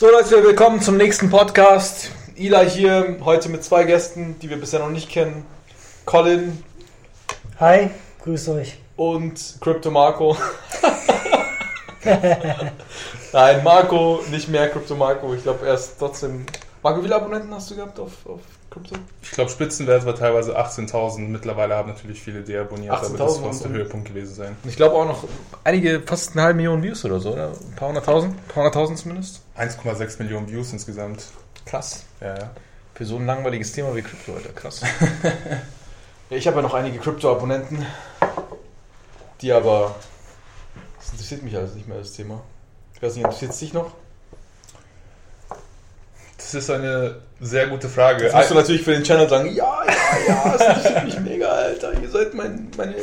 So Leute, willkommen zum nächsten Podcast. Ila hier, heute mit zwei Gästen, die wir bisher noch nicht kennen. Colin Hi, grüß euch. und Crypto Marco. Nein, Marco, nicht mehr Crypto Marco. Ich glaube, er ist trotzdem. Marco, wie viele Abonnenten hast du gehabt auf, auf Crypto? Ich glaube, Spitzenwert war teilweise 18.000. Mittlerweile haben natürlich viele deabonniert, aber 18.000 das muss der Höhepunkt gewesen sein. Ich glaube auch noch einige, fast eine halbe Million Views oder so, oder? Ein paar hunderttausend? Ein paar hunderttausend zumindest. 1,6 Millionen Views insgesamt. Krass. Ja, ja. Für so ein langweiliges Thema wie Krypto, Alter, krass. ich habe ja noch einige Krypto-Abonnenten, die aber. Das interessiert mich alles nicht mehr, das Thema. Ich weiß nicht, interessiert es dich noch? Das ist eine sehr gute Frage. Jetzt musst du natürlich für den Channel sagen: Ja, ja, ja, das interessiert mich mega, Alter. Ihr seid mein, meine,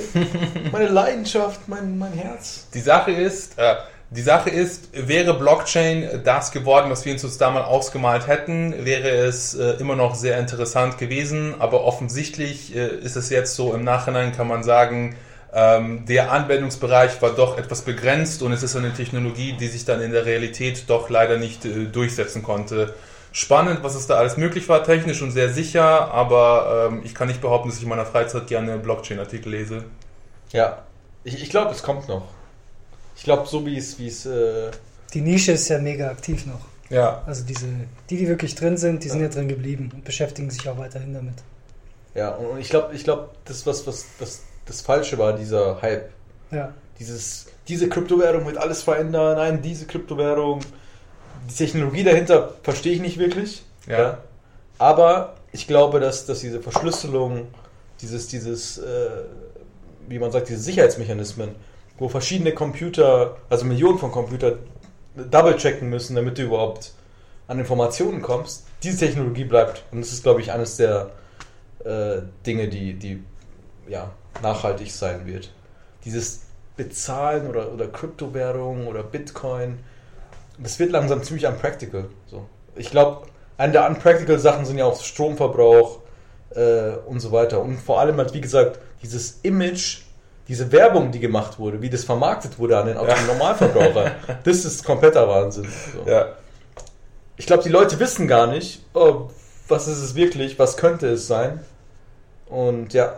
meine Leidenschaft, mein, mein Herz. Die Sache ist, äh, die Sache ist, wäre Blockchain das geworden, was wir uns damals ausgemalt hätten, wäre es äh, immer noch sehr interessant gewesen. Aber offensichtlich äh, ist es jetzt so, im Nachhinein kann man sagen, ähm, der Anwendungsbereich war doch etwas begrenzt und es ist eine Technologie, die sich dann in der Realität doch leider nicht äh, durchsetzen konnte. Spannend, was es da alles möglich war, technisch und sehr sicher, aber ähm, ich kann nicht behaupten, dass ich in meiner Freizeit gerne Blockchain-Artikel lese. Ja, ich, ich glaube, es kommt noch. Ich glaube, so wie es, wie es, äh, Die Nische ist ja mega aktiv noch. Ja, Also diese, die, die wirklich drin sind, die sind ja drin geblieben und beschäftigen sich auch weiterhin damit. ja, und ich glaube, ich glaube, das, was, was, was das Falsche war, dieser Hype. Ja, Dieses, diese Kryptowährung wird alles verändern, nein, diese Kryptowährung, die Technologie dahinter verstehe ich nicht wirklich. Ja. Aber ich glaube, dass, dass diese Verschlüsselung, dieses, dieses, äh, wie man sagt, diese Sicherheitsmechanismen, wo verschiedene Computer, also Millionen von Computern, double-checken müssen, damit du überhaupt an Informationen kommst, diese Technologie bleibt. Und das ist, glaube ich, eines der äh, Dinge, die, die ja, nachhaltig sein wird. Dieses Bezahlen oder, oder Kryptowährung oder Bitcoin, das wird langsam ziemlich unpractical. So. Ich glaube, eine der unpractical Sachen sind ja auch Stromverbrauch äh, und so weiter. Und vor allem halt, wie gesagt, dieses Image, diese Werbung, die gemacht wurde, wie das vermarktet wurde an den Auto- Normalverbraucher, das ist kompletter Wahnsinn. So. ja. Ich glaube, die Leute wissen gar nicht, oh, was ist es wirklich, was könnte es sein. Und ja,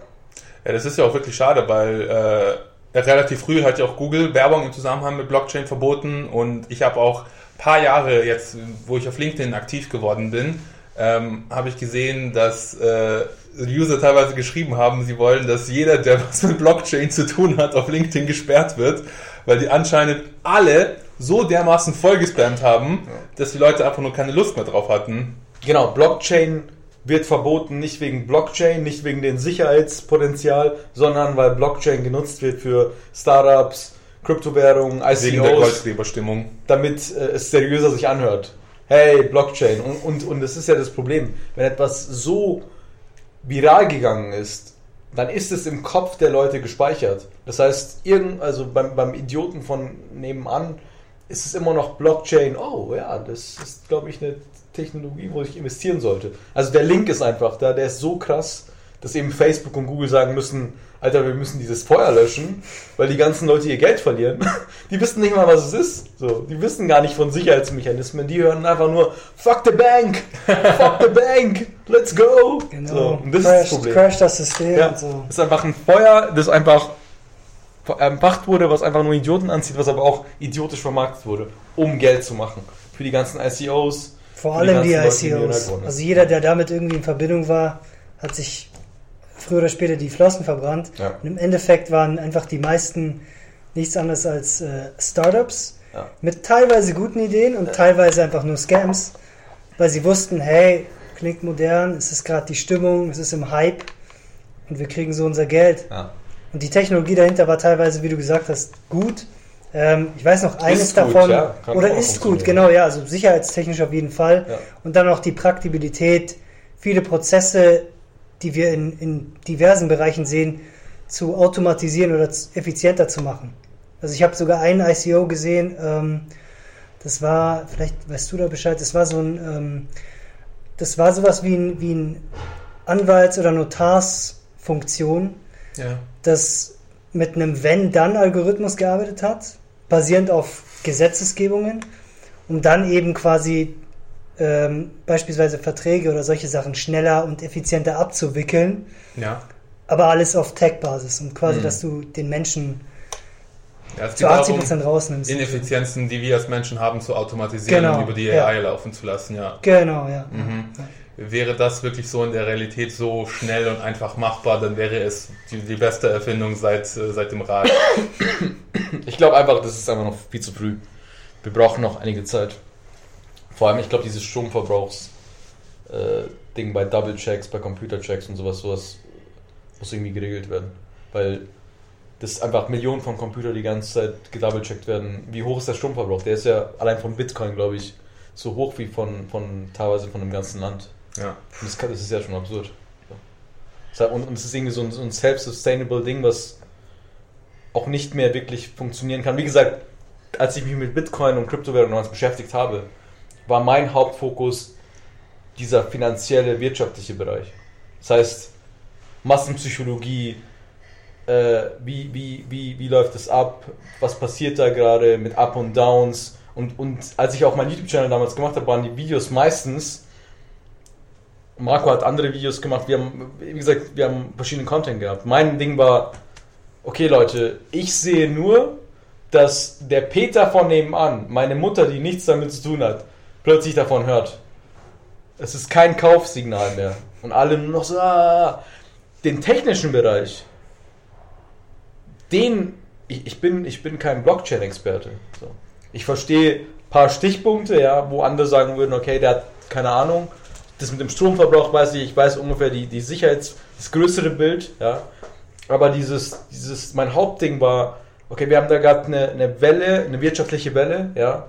Ja, das ist ja auch wirklich schade, weil äh, relativ früh hat ja auch Google Werbung im Zusammenhang mit Blockchain verboten und ich habe auch ein paar Jahre jetzt, wo ich auf LinkedIn aktiv geworden bin, ähm, habe ich gesehen, dass äh, User teilweise geschrieben haben, sie wollen, dass jeder, der was mit Blockchain zu tun hat, auf LinkedIn gesperrt wird, weil die anscheinend alle so dermaßen vollgespammt haben, dass die Leute einfach nur keine Lust mehr drauf hatten. Genau, Blockchain wird verboten, nicht wegen Blockchain, nicht wegen dem Sicherheitspotenzial, sondern weil Blockchain genutzt wird für Startups, Kryptowährungen, Wegen der ICOs, Goldgräberstimmung. damit äh, es seriöser sich anhört. Hey, Blockchain. Und, und, und das ist ja das Problem. Wenn etwas so viral gegangen ist, dann ist es im Kopf der Leute gespeichert. Das heißt, irgend, also beim, beim Idioten von nebenan ist es immer noch Blockchain. Oh ja, das ist, glaube ich, eine Technologie, wo ich investieren sollte. Also der Link ist einfach da, der ist so krass, dass eben Facebook und Google sagen müssen, Alter, wir müssen dieses Feuer löschen, weil die ganzen Leute ihr Geld verlieren. Die wissen nicht mal, was es ist. So, die wissen gar nicht von Sicherheitsmechanismen. Die hören einfach nur Fuck the bank, fuck the bank, let's go. genau. So, und das ist crash, das Problem. crash das System Ja, so. Ist einfach ein Feuer, das einfach entfacht wurde, was einfach nur Idioten anzieht, was aber auch idiotisch vermarktet wurde, um Geld zu machen. Für die ganzen ICOs. Vor allem die die ICOs. Also jeder, der damit irgendwie in Verbindung war, hat sich früher oder später die Flossen verbrannt. Ja. Und im Endeffekt waren einfach die meisten nichts anderes als äh, Startups Ja. mit teilweise guten Ideen und teilweise einfach nur Scams, weil sie wussten, hey, klingt modern, es ist gerade die Stimmung, es ist im Hype und wir kriegen so unser Geld. Ja. Und die Technologie dahinter war teilweise, wie du gesagt hast, gut. Ähm, ich weiß noch eines Ist gut, davon, ja, kann oder ist gut, genau, ja, also sicherheitstechnisch auf jeden Fall. Ja. Und dann auch die Praktibilität, viele Prozesse, die wir in, in diversen Bereichen sehen, zu automatisieren oder zu- effizienter zu machen. Also ich habe sogar einen ICO gesehen, ähm, das war, vielleicht weißt du da Bescheid, das war so ein, ähm, das war sowas wie ein, wie ein Anwalts- oder Notarsfunktion, Ja. das mit einem Wenn-Dann-Algorithmus gearbeitet hat, basierend auf Gesetzesgebungen. um dann eben quasi ähm, beispielsweise Verträge oder solche Sachen schneller und effizienter abzuwickeln, Ja. aber alles auf Tech-Basis und quasi, Mhm. dass du den Menschen ja zu geht 80 darum, Prozent rausnimmst. Ineffizienzen, die wir als Menschen haben, zu automatisieren Genau, und über die ja. AI laufen zu lassen, ja. Genau, ja. Mhm. Wäre das wirklich so in der Realität so schnell und einfach machbar, dann wäre es die, die beste Erfindung seit, äh, seit dem Rad. Ich glaube einfach, das ist einfach noch viel zu früh. Wir brauchen noch einige Zeit. Vor allem, ich glaube, dieses Stromverbrauchs-Ding bei Double-Checks, bei Computer-Checks und sowas, sowas muss irgendwie geregelt werden. Weil das einfach Millionen von Computern die ganze Zeit gedouble-checkt werden. Wie hoch ist der Stromverbrauch? Der ist ja allein von Bitcoin, glaube ich, so hoch wie von, von teilweise von dem ganzen Land. Ja. Das, kann, das ist ja schon absurd. Und, und es ist irgendwie so ein, so ein self-sustainable Ding, was auch nicht mehr wirklich funktionieren kann. Wie gesagt, als ich mich mit Bitcoin und Kryptowährungen beschäftigt habe, war mein Hauptfokus dieser finanzielle, wirtschaftliche Bereich. Das heißt, Massenpsychologie, äh, wie, wie, wie, wie läuft es ab, was passiert da gerade mit Up und Downs. Und, und als ich auch meinen YouTube-Channel damals gemacht habe, waren die Videos meistens Marco hat andere Videos gemacht. Wir haben, wie gesagt, wir haben verschiedenen Content gehabt. Mein Ding war, okay Leute, ich sehe nur, dass der Peter von nebenan, meine Mutter, die nichts damit zu tun hat, plötzlich davon hört. Es ist kein Kaufsignal mehr. Und alle nur noch so, ah, den technischen Bereich, den, ich, ich, bin, ich bin kein Blockchain-Experte. So. Ich verstehe ein paar Stichpunkte, ja, wo andere sagen würden, okay, der hat keine Ahnung. Das mit dem Stromverbrauch weiß ich, ich weiß ungefähr die, die Sicherheits-, das größere Bild, ja. Aber dieses, dieses, mein Hauptding war, okay, wir haben da gerade eine, eine Welle, eine wirtschaftliche Welle, ja.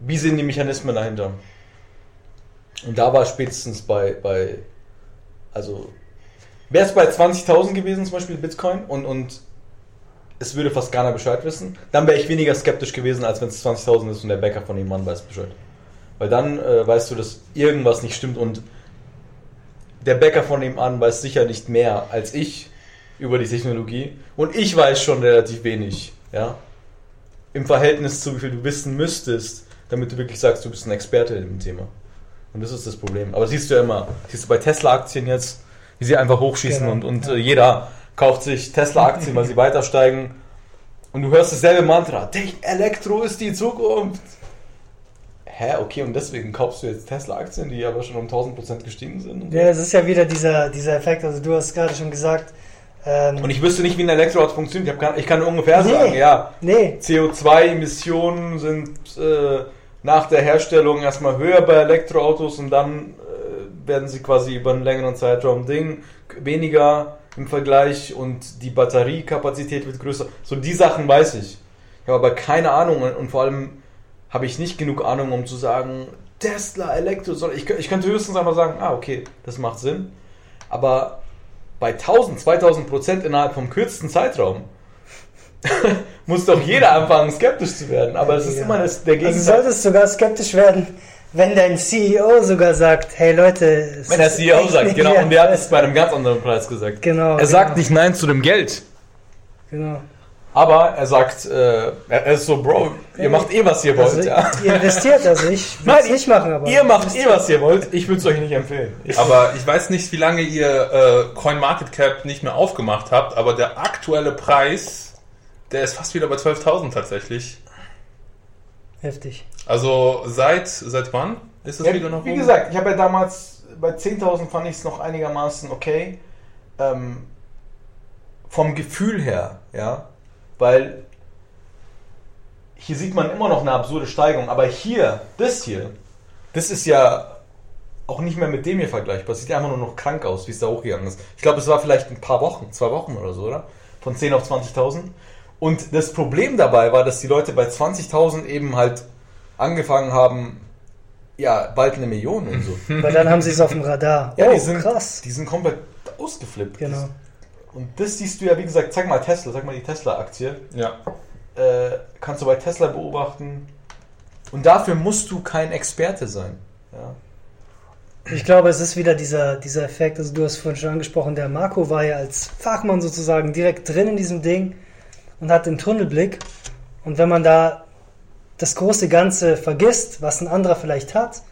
Wie sind die Mechanismen dahinter? Und da war spätestens bei, bei also, wäre es bei 20.000 gewesen, zum Beispiel Bitcoin, und, und es würde fast keiner Bescheid wissen, dann wäre ich weniger skeptisch gewesen, als wenn es 20.000 ist und der Bäcker von dem Mann weiß Bescheid. Weil dann äh, weißt du, dass irgendwas nicht stimmt und der Bäcker von dem an weiß sicher nicht mehr als ich über die Technologie und ich weiß schon relativ wenig, ja. Im Verhältnis zu wie viel du wissen müsstest, damit du wirklich sagst, du bist ein Experte in dem Thema. Und das ist das Problem. Aber siehst du ja immer, siehst du bei Tesla-Aktien jetzt, wie sie einfach hochschießen Genau, und, und ja. äh, jeder kauft sich Tesla-Aktien, weil sie weiter steigen. Und du hörst dasselbe Mantra, "Tech- Elektro ist die Zukunft. Hä, okay, und deswegen kaufst du jetzt Tesla-Aktien, die aber schon um 1000% gestiegen sind? Ja, es ist ja wieder dieser, dieser Effekt, also du hast gerade schon gesagt, ähm, und ich wüsste nicht, wie ein Elektroauto funktioniert. Ich, gar, ich kann ungefähr Nee. sagen, ja, nee, CO2-Emissionen sind äh, nach der Herstellung erstmal höher bei Elektroautos und dann äh, werden sie quasi über einen längeren Zeitraum Ding weniger im Vergleich und die Batteriekapazität wird größer. So die Sachen weiß ich. Ich habe aber keine Ahnung und vor allem habe ich nicht genug Ahnung, um zu sagen, Tesla, Elektro, sondern ich, ich könnte höchstens einmal sagen, ah, okay, das macht Sinn. Aber bei 1000, 2000 Prozent innerhalb vom kürzesten Zeitraum muss doch jeder anfangen, skeptisch zu werden. Aber es ist Ja. immer das, der also Gegenteil. solltest sogar skeptisch werden, wenn dein CEO sogar sagt, hey Leute, es Wenn der ist CEO sagt, genau, und der hat es bei einem ganz anderen Preis gesagt. Genau. Er sagt genau, nicht Nein zu dem Geld, Genau. Aber er sagt, äh, er ist so, Bro, ihr macht eh, was ihr wollt. Also, ja. Ihr investiert, also ich will Nein, es nicht machen, aber. Ihr macht eh, was ihr wollt, ich würde es euch nicht empfehlen. Ich, Aber ich weiß nicht, wie lange ihr äh, CoinMarketCap nicht mehr aufgemacht habt, aber der aktuelle Preis, der ist fast wieder bei 12.000 tatsächlich. Heftig. Also seit seit wann ist es ja, wieder nach wie oben? gesagt, ich habe ja damals, bei 10.000 fand ich es noch einigermaßen okay. Ähm, vom Gefühl her, ja, weil hier sieht man immer noch eine absurde Steigung, aber hier, das hier, das ist ja auch nicht mehr mit dem hier vergleichbar. Es sieht ja einfach nur noch krank aus, wie es da hochgegangen ist. Ich glaube, es war vielleicht ein paar Wochen, zwei Wochen oder so, oder? Von 10 auf 20.000. Und das Problem dabei war, dass die Leute bei 20.000 eben halt angefangen haben, ja, bald eine Million und so. Weil dann haben sie es auf dem Radar. Ja, oh, die sind, krass. Die sind komplett ausgeflippt. Genau. Und das siehst du ja, wie gesagt, zeig mal Tesla, sag mal die Tesla-Aktie. Ja. Äh, kannst du bei Tesla beobachten. Und dafür musst du kein Experte sein. Ja. Ich glaube, es ist wieder dieser, dieser Effekt, also du hast vorhin schon angesprochen, der Marco war ja als Fachmann sozusagen direkt drin in diesem Ding und hat den Tunnelblick. Und wenn man da das große Ganze vergisst, was ein anderer vielleicht hat,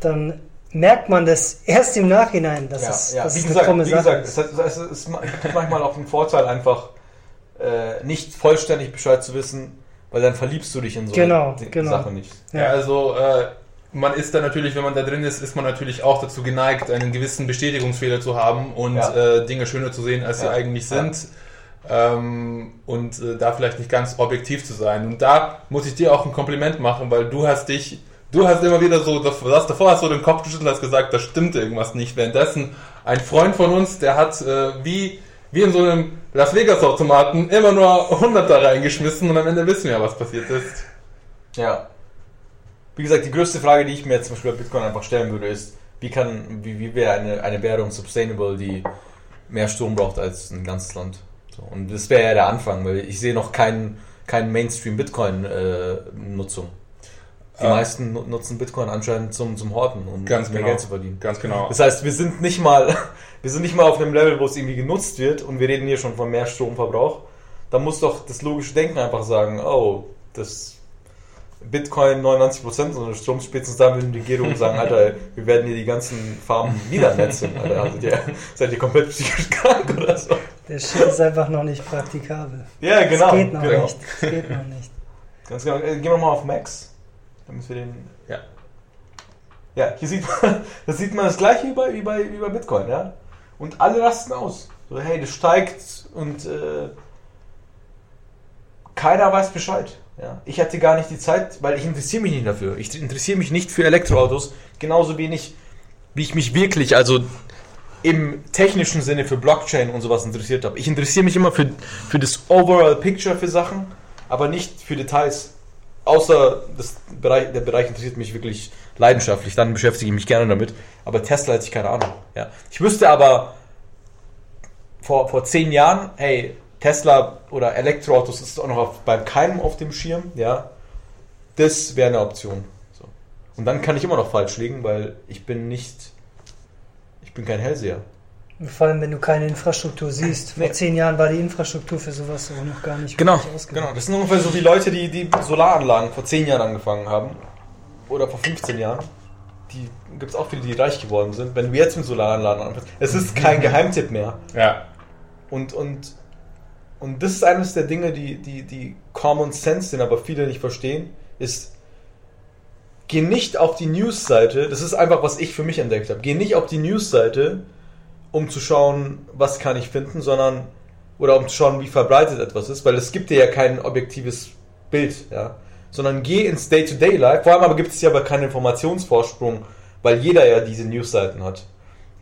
dann merkt man das erst im Nachhinein, dass ja, es, ja. dass Wie es gesagt, krumme wie Sache gesagt ist. es, ist manchmal auch ein Vorteil, einfach äh, nicht vollständig Bescheid zu wissen, weil dann verliebst du dich in so Genau, eine genau. Sache nicht. Ja, also äh, man ist da natürlich, wenn man da drin ist, ist man natürlich auch dazu geneigt, einen gewissen Bestätigungsfehler zu haben und Ja. äh, Dinge schöner zu sehen, als sie Ja. eigentlich Ja. sind. Ähm, und äh, da vielleicht nicht ganz objektiv zu sein. Und da muss ich dir auch ein Kompliment machen, weil du hast dich, du hast immer wieder so, du hast davor hast du den Kopf geschüttelt, hast gesagt, da stimmt irgendwas nicht. Währenddessen ein Freund von uns, der hat äh, wie, wie in so einem Las Vegas Automaten immer nur 100 da reingeschmissen und am Ende wissen wir ja, was passiert ist. Ja. Wie gesagt, die größte Frage, die ich mir jetzt zum Beispiel bei Bitcoin einfach stellen würde, ist, wie kann, wie, wie wäre eine, eine Währung sustainable, die mehr Strom braucht als ein ganzes Land? So, und das wäre ja der Anfang, weil ich sehe noch keinen keinen Mainstream-Bitcoin-Nutzung. Die Ah. meisten nu- nutzen Bitcoin anscheinend zum, zum Horten, um Ganz mehr genau. Geld zu verdienen. Ganz genau. Das heißt, wir sind nicht mal, wir sind nicht mal auf einem Level, wo es irgendwie genutzt wird und wir reden hier schon von mehr Stromverbrauch. Da muss doch das logische Denken einfach sagen, oh, das Bitcoin 99% unseres Stroms, spätestens da würden die Regierungen sagen, Alter, wir werden hier die ganzen Farben niedernetzen. Alter, also ihr, seid ihr komplett psychisch krank oder so? Der Shit ist einfach noch nicht praktikabel. Ja, genau. Es geht noch genau. nicht. Es geht noch nicht. Ganz genau. Äh, Gehen wir mal auf Max, damit wir den. Ja. Ja, hier sieht man, das sieht man das gleiche wie bei, wie bei, wie bei Bitcoin, ja. Und alle rasten aus. So, hey, das steigt und äh, keiner weiß Bescheid. Ja. Ich hatte gar nicht die Zeit, weil ich interessiere mich nicht dafür. Ich interessiere mich nicht für Elektroautos, genauso wenig, wie ich mich wirklich, also im technischen Sinne für Blockchain und sowas interessiert habe. Ich interessiere mich immer für, für das Overall Picture für Sachen, aber nicht für Details. Außer das Bereich, der Bereich interessiert mich wirklich leidenschaftlich, dann beschäftige ich mich gerne damit. Aber Tesla hätte ich keine Ahnung. Ja. Ich wüsste aber vor, vor zehn Jahren, hey, Tesla oder Elektroautos ist auch noch auf, bei keinem auf dem Schirm, ja. Das wäre eine Option. So. Und dann kann ich immer noch falsch liegen, weil ich bin nicht, ich bin kein Hellseher. Vor allem, wenn du keine Infrastruktur siehst. Vor Nee. zehn Jahren war die Infrastruktur für sowas so noch gar nicht Genau, genau. Das sind ungefähr so wie Leute, die die Solaranlagen vor 10 Jahren angefangen haben. Oder vor 15 Jahren. Die gibt es auch viele, die reich geworden sind. Wenn du jetzt mit Solaranlagen anfängst, es ist kein Geheimtipp mehr. Ja. Und, und, und das ist eines der Dinge, die, die, die Common Sense sind, aber viele nicht verstehen, ist, geh nicht auf die News-Seite, das ist einfach, was ich für mich entdeckt habe, geh nicht auf die News-Seite, um zu schauen, was kann ich finden, sondern, oder um zu schauen, wie verbreitet etwas ist, weil es gibt dir ja kein objektives Bild, ja, sondern geh ins Day-to-Day-Life, vor allem aber gibt es ja aber keinen Informationsvorsprung, weil jeder ja diese News-Seiten hat.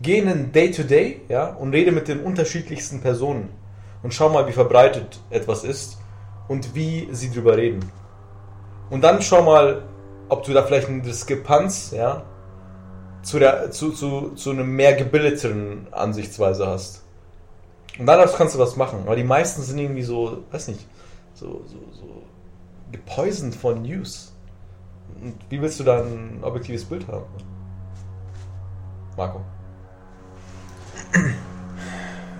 Geh in den Day-to-Day, ja, und rede mit den unterschiedlichsten Personen und schau mal, wie verbreitet etwas ist und wie sie drüber reden. Und dann schau mal, ob du da vielleicht eine Diskrepanz, ja, zu, der, zu, zu, zu einer mehr gebildeteren Ansichtsweise hast. Und daraus kannst du was machen. Aber die meisten sind irgendwie so, weiß nicht, so, so, so gepoisoned von News. Und wie willst du da ein objektives Bild haben? Marco.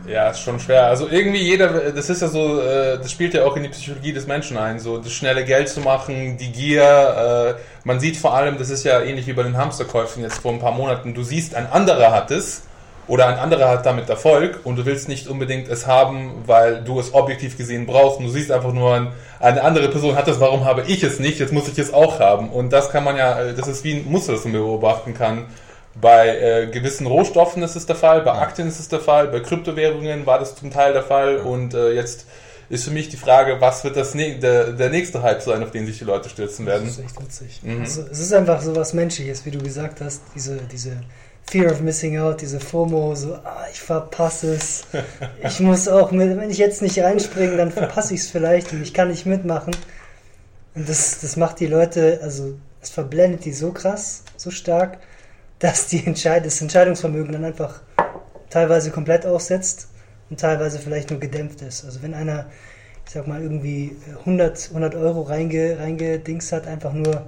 Ja, ist schon schwer. Also irgendwie jeder, das ist ja so, äh, das spielt ja auch in die Psychologie des Menschen ein, so das schnelle Geld zu machen, die Gier. Äh, man sieht vor allem, das ist ja ähnlich wie bei den Hamsterkäufen jetzt vor ein paar Monaten. Du siehst, ein anderer hat es oder ein anderer hat damit Erfolg und du willst nicht unbedingt es haben, weil du es objektiv gesehen brauchst. Du siehst einfach nur, ein- eine andere Person hat es, warum habe ich es nicht? Jetzt muss ich es auch haben. Und das kann man ja, äh, das ist wie ein Muster, das man beobachten kann. Bei äh, gewissen Rohstoffen ist es der Fall, bei Aktien ist es der Fall, bei Kryptowährungen war das zum Teil der Fall und äh, jetzt ist für mich die Frage, was wird das ne der, der nächste Hype sein, auf den sich die Leute stürzen Das werden. ist echt witzig. Mhm. Also, es ist einfach so was Menschliches, wie du gesagt hast. Diese, diese Fear of Missing Out, diese FOMO, so, ah, ich verpasse es. Ich muss auch, mit, wenn ich jetzt nicht reinspringe, dann verpasse ich es vielleicht und ich kann nicht mitmachen. Und das, das macht die Leute, also es verblendet die so krass, so stark, dass die Entscheid das Entscheidungsvermögen dann einfach teilweise komplett aussetzt und teilweise vielleicht nur gedämpft ist. Also wenn einer, ich sag mal, irgendwie 100, 100 Euro reinge, reingedingst hat, einfach nur,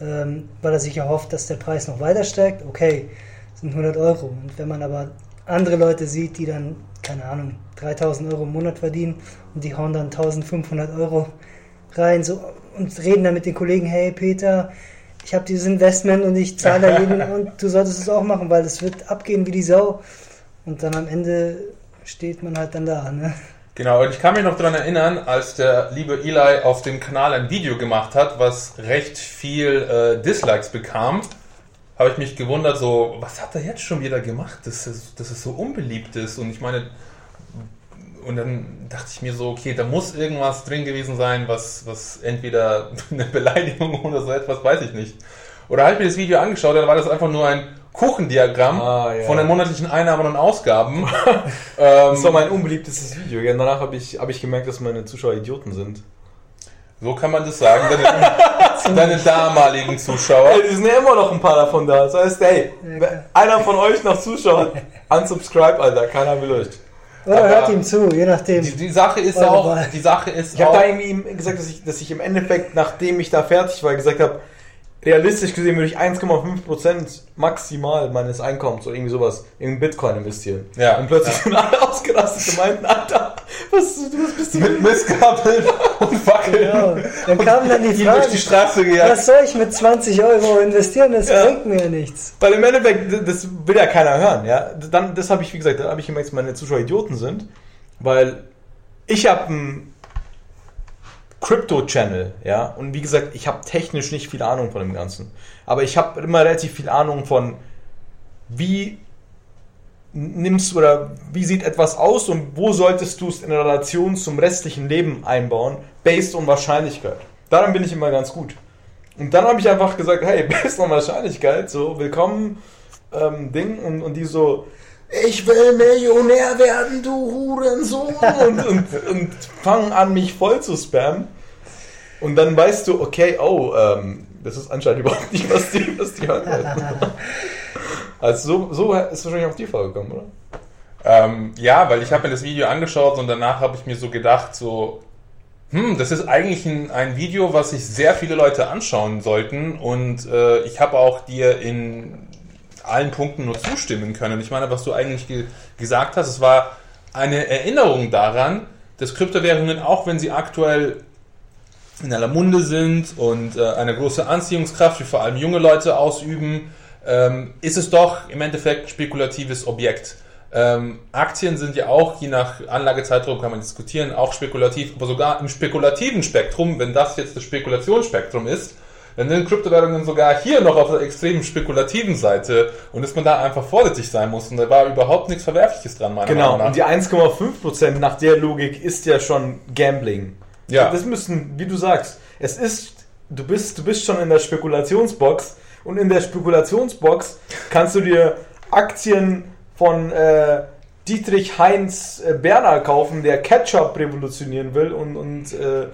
ähm, weil er sich erhofft, dass der Preis noch weiter steigt, okay, sind 100 Euro. Und wenn man aber andere Leute sieht, die dann, keine Ahnung, 3000 Euro im Monat verdienen und die hauen dann 1500 Euro rein, so, und reden dann mit den Kollegen, hey Peter, ich habe dieses Investment und ich zahle da jeden und du solltest es auch machen, weil es wird abgehen wie die Sau. Und dann am Ende steht man halt dann da. Ne? Genau, und ich kann mich noch daran erinnern, als der liebe Eli auf dem Kanal ein Video gemacht hat, was recht viel äh, Dislikes bekam, habe ich mich gewundert, so, was hat er jetzt schon wieder gemacht, dass es, dass es so unbeliebt ist? Und ich meine, und dann dachte ich mir so, okay, da muss irgendwas drin gewesen sein, was, was entweder eine Beleidigung oder so etwas, weiß ich nicht. Oder halt mir das Video angeschaut, dann war das einfach nur ein Kuchendiagramm Ah, ja. von den monatlichen Einnahmen und Ausgaben. Das ähm, war mein unbeliebtestes Video. Ja, danach habe ich, hab ich gemerkt, dass meine Zuschauer Idioten sind. so kann man das sagen. Deine, deine damaligen Zuschauer. Ey, es sind ja immer noch ein paar davon da. Das heißt, ey, einer von euch noch zuschaut, unsubscribe, Alter. Keiner will euch. Oder Aber- hört ihm zu, je nachdem. Die, die Sache ist Eure auch, Wahl. die Sache ist Ich habe da irgendwie ihm gesagt, dass ich, dass ich im Endeffekt, nachdem ich da fertig war, gesagt habe, realistisch gesehen würde ich 1,5% maximal meines Einkommens oder irgendwie sowas in Bitcoin investieren. Ja. Und plötzlich sind alle ausgerastet und meinten, Alter, was, was bist du mit Mistgabeln und Fackeln Genau. Dann kam dann die ihn durch die Frage, Straße gejagt. was soll ich mit 20 Euro investieren? Das Ja. bringt mir ja nichts. Weil im Endeffekt, das will ja keiner hören, ja. Dann, das habe ich, wie gesagt, da habe ich gemerkt, dass meine Zuschauer Idioten sind, weil ich habe einen Crypto-Channel, ja. Und wie gesagt, ich habe technisch nicht viel Ahnung von dem Ganzen. Aber ich habe immer relativ viel Ahnung von, wie nimmst du oder wie sieht etwas aus und wo solltest du es in Relation zum restlichen Leben einbauen, based on Wahrscheinlichkeit. Daran bin ich immer ganz gut. Und dann habe ich einfach gesagt, hey, based on Wahrscheinlichkeit, so, willkommen, ähm, Ding, und, und die so, ich will Millionär werden, du Hurensohn, und, und, und fangen an, mich voll zu spammen. Und dann weißt du, okay, oh, ähm, das ist anscheinend überhaupt nicht, was die, was die hören. Also so, so ist wahrscheinlich auf die Frage gekommen, oder? Ähm, ja, weil ich habe mir das Video angeschaut und danach habe ich mir so gedacht, so, hm, das ist eigentlich ein, ein Video, was sich sehr viele Leute anschauen sollten und äh, ich habe auch dir in allen Punkten nur zustimmen können. Ich meine, was du eigentlich ge gesagt hast, es war eine Erinnerung daran, dass Kryptowährungen, auch wenn sie aktuell in aller Munde sind und äh, eine große Anziehungskraft für vor allem junge Leute ausüben, ähm, ist es doch im Endeffekt ein spekulatives Objekt. Ähm, Aktien sind ja auch, je nach Anlagezeitraum kann man diskutieren, auch spekulativ, aber sogar im spekulativen Spektrum, wenn das jetzt das Spekulationsspektrum ist, dann sind Kryptowährungen sogar hier noch auf der extremen spekulativen Seite und dass man da einfach vorsichtig sein muss. Und da war überhaupt nichts Verwerfliches dran, meiner Genau, Meinung und nach. die 1,5% nach der Logik ist ja schon Gambling. Ja. Das müssen, wie du sagst, es ist, du bist, du bist schon in der Spekulationsbox und in der Spekulationsbox kannst du dir Aktien von äh, Dietrich Heinz äh, Berner kaufen, der Ketchup revolutionieren will und, und äh,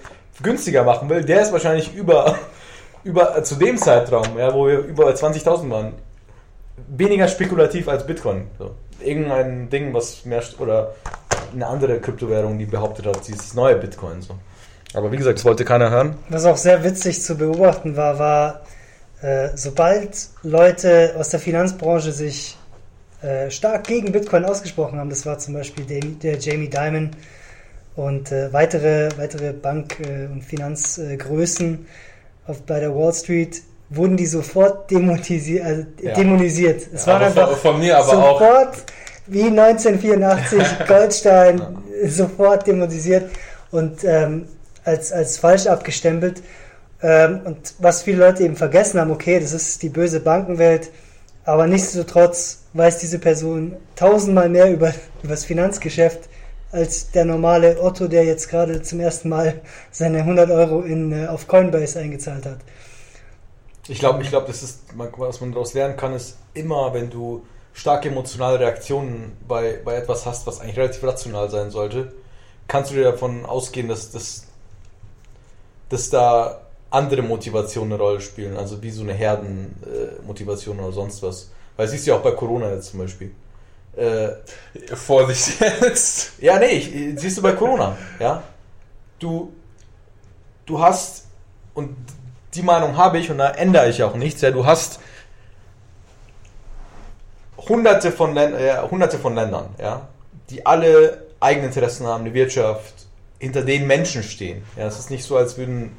günstiger machen will. Der ist wahrscheinlich über, über äh, zu dem Zeitraum, ja, wo wir über 20.000 waren, weniger spekulativ als Bitcoin. So. Irgendein Ding, was mehr oder eine andere Kryptowährung, die behauptet hat, sie ist das neue Bitcoin. So. Aber wie gesagt, das wollte keiner hören. Was auch sehr witzig zu beobachten war, war, äh, sobald Leute aus der Finanzbranche sich äh, stark gegen Bitcoin ausgesprochen haben, das war zum Beispiel der, der Jamie Dimon und äh, weitere, weitere Bank- äh, und Finanzgrößen auf, bei der Wall Street, wurden die sofort demonisiert. Also Ja. demonisiert. Es Ja, waren aber von- einfach von mir aber auch- sofort wie 1984 Goldstein sofort demonisiert und ähm, als, als falsch abgestempelt. Ähm, und was viele Leute eben vergessen haben, okay, das ist die böse Bankenwelt, aber nichtsdestotrotz weiß diese Person tausendmal mehr über, über das Finanzgeschäft als der normale Otto, der jetzt gerade zum ersten Mal seine 100 Euro in, äh, auf Coinbase eingezahlt hat. Ich glaube, ich man- was man daraus lernen kann, ist immer, wenn du starke emotionale Reaktionen bei, bei etwas hast, was eigentlich relativ rational sein sollte, kannst du dir davon ausgehen, dass, dass, dass da andere Motivationen eine Rolle spielen, also wie so eine Herdenmotivation oder sonst was. Weil siehst du ja auch bei Corona jetzt zum Beispiel. Äh, Vorsicht jetzt. ja, nee, ich, siehst du bei Corona, ja. Du, du hast, und die Meinung habe ich, und da ändere ich auch nichts, ja, du hast hunderte von, Län äh, hunderte von Ländern, ja, die alle Eigeninteressen haben, eine Wirtschaft, hinter denen Menschen stehen. Ja, es ist nicht so, als würden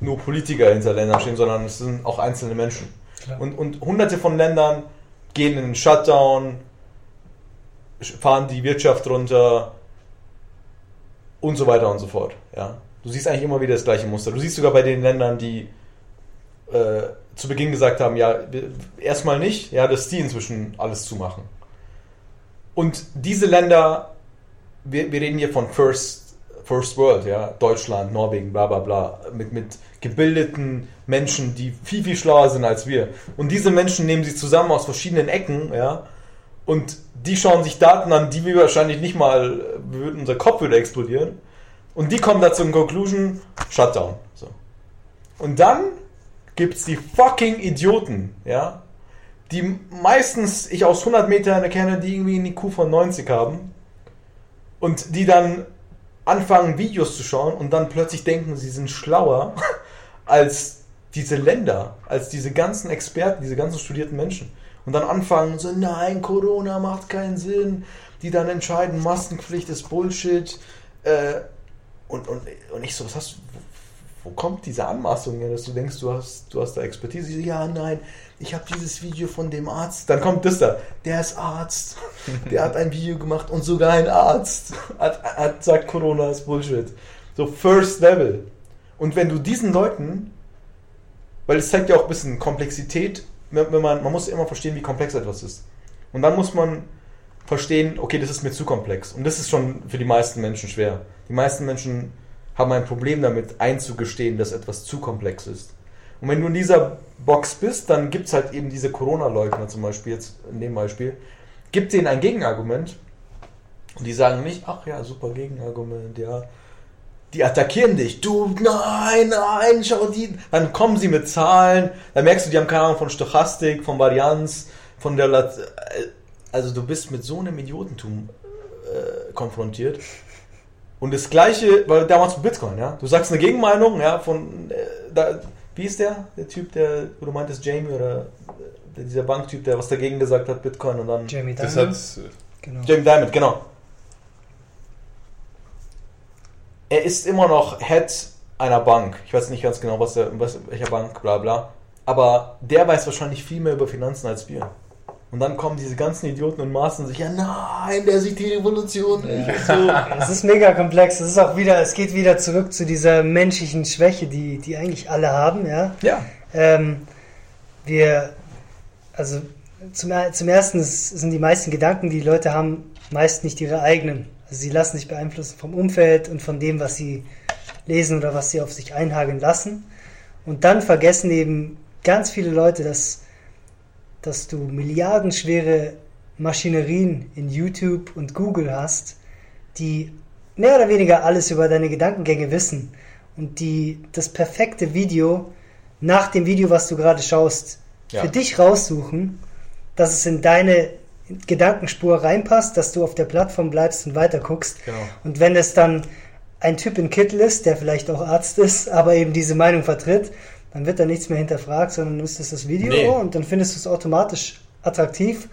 nur Politiker hinter Ländern stehen, sondern es sind auch einzelne Menschen. Klar. Und, und hunderte von Ländern gehen in den Shutdown, fahren die Wirtschaft runter und so weiter und so fort. Ja. Du siehst eigentlich immer wieder das gleiche Muster. Du siehst sogar bei den Ländern, die äh, zu Beginn gesagt haben, ja, erstmal nicht, ja, dass die inzwischen alles zumachen. Und diese Länder, wir, wir reden hier von First, First World, ja, Deutschland, Norwegen, bla bla bla, mit, mit gebildeten Menschen, die viel, viel schlauer sind als wir. Und diese Menschen nehmen sie zusammen aus verschiedenen Ecken, ja, und die schauen sich Daten an, die wir wahrscheinlich nicht mal, unser Kopf würde explodieren. Und die kommen da zum Conclusion, Shutdown. So. Und dann gibt's die fucking Idioten, ja, die meistens ich aus 100 Metern erkenne, die irgendwie eine IQ von 90 haben und die dann anfangen Videos zu schauen und dann plötzlich denken, sie sind schlauer als diese Länder, als diese ganzen Experten, diese ganzen studierten Menschen. Und dann anfangen so, nein, Corona macht keinen Sinn, die dann entscheiden, Maskenpflicht ist Bullshit. Äh, und, und, und ich so, was hast du, wo, kommt diese Anmaßung her, dass du denkst, du hast, du hast da Expertise? Sie so, ja, nein, ich habe dieses Video von dem Arzt. Dann kommt das da, der ist Arzt, der hat ein Video gemacht und sogar ein Arzt hat, hat sagt, Corona ist Bullshit. So First Level. Und wenn du diesen Leuten, weil es zeigt ja auch ein bisschen Komplexität, wenn man, man muss immer verstehen, wie komplex etwas ist. Und dann muss man verstehen, okay, das ist mir zu komplex. Und das ist schon für die meisten Menschen schwer. Die meisten Menschen haben ein Problem damit einzugestehen, dass etwas zu komplex ist. Und wenn du in dieser Box bist, dann gibt es halt eben diese Corona-Leugner zum Beispiel, jetzt in dem Beispiel, gibt denen ein Gegenargument und die sagen nicht, ach ja, super Gegenargument, ja. Die attackieren dich. Du, nein, nein, schau die. Dann kommen sie mit Zahlen. Dann merkst du, die haben keine Ahnung von Stochastik, von Varianz, von der. Lat also du bist mit so einem Idiotentum äh, konfrontiert. Und das gleiche, weil damals mit Bitcoin, ja. Du sagst eine Gegenmeinung, ja, von äh, da, wie ist der? Der Typ, der, wo du meintest, Jamie oder äh, dieser Banktyp, der was dagegen gesagt hat, Bitcoin und dann. Jamie Das Dimon. hat, Genau. Jamie Dimon, genau. Er ist immer noch Head einer Bank. Ich weiß nicht ganz genau, was der, was, welcher Bank, bla bla. Aber der weiß wahrscheinlich viel mehr über Finanzen als wir. Und dann kommen diese ganzen Idioten und maßen sich, ja nein, der sieht die Revolution nicht. Und so. Es ist mega komplex. Es ist auch wieder, es geht wieder zurück zu dieser menschlichen Schwäche, die, die eigentlich alle haben, ja. Ja, Ähm, wir, also zum, zum ersten ist, sind die meisten Gedanken, die die Leute haben, meist nicht ihre eigenen. Also sie lassen sich beeinflussen vom Umfeld und von dem, was sie lesen oder was sie auf sich einhageln lassen. Und dann vergessen eben ganz viele Leute, dass, dass du milliardenschwere Maschinerien in YouTube und Google hast, die mehr oder weniger alles über deine Gedankengänge wissen und die das perfekte Video nach dem Video, was du gerade schaust, Ja. für dich raussuchen, dass es in deine Gedankenspur reinpasst, dass du auf der Plattform bleibst und weiter guckst. genau. Und wenn es dann ein Typ in Kittel ist, der vielleicht auch Arzt ist, aber eben diese Meinung vertritt, dann wird da nichts mehr hinterfragt, sondern du ist das Video Nee. und dann findest du es automatisch attraktiv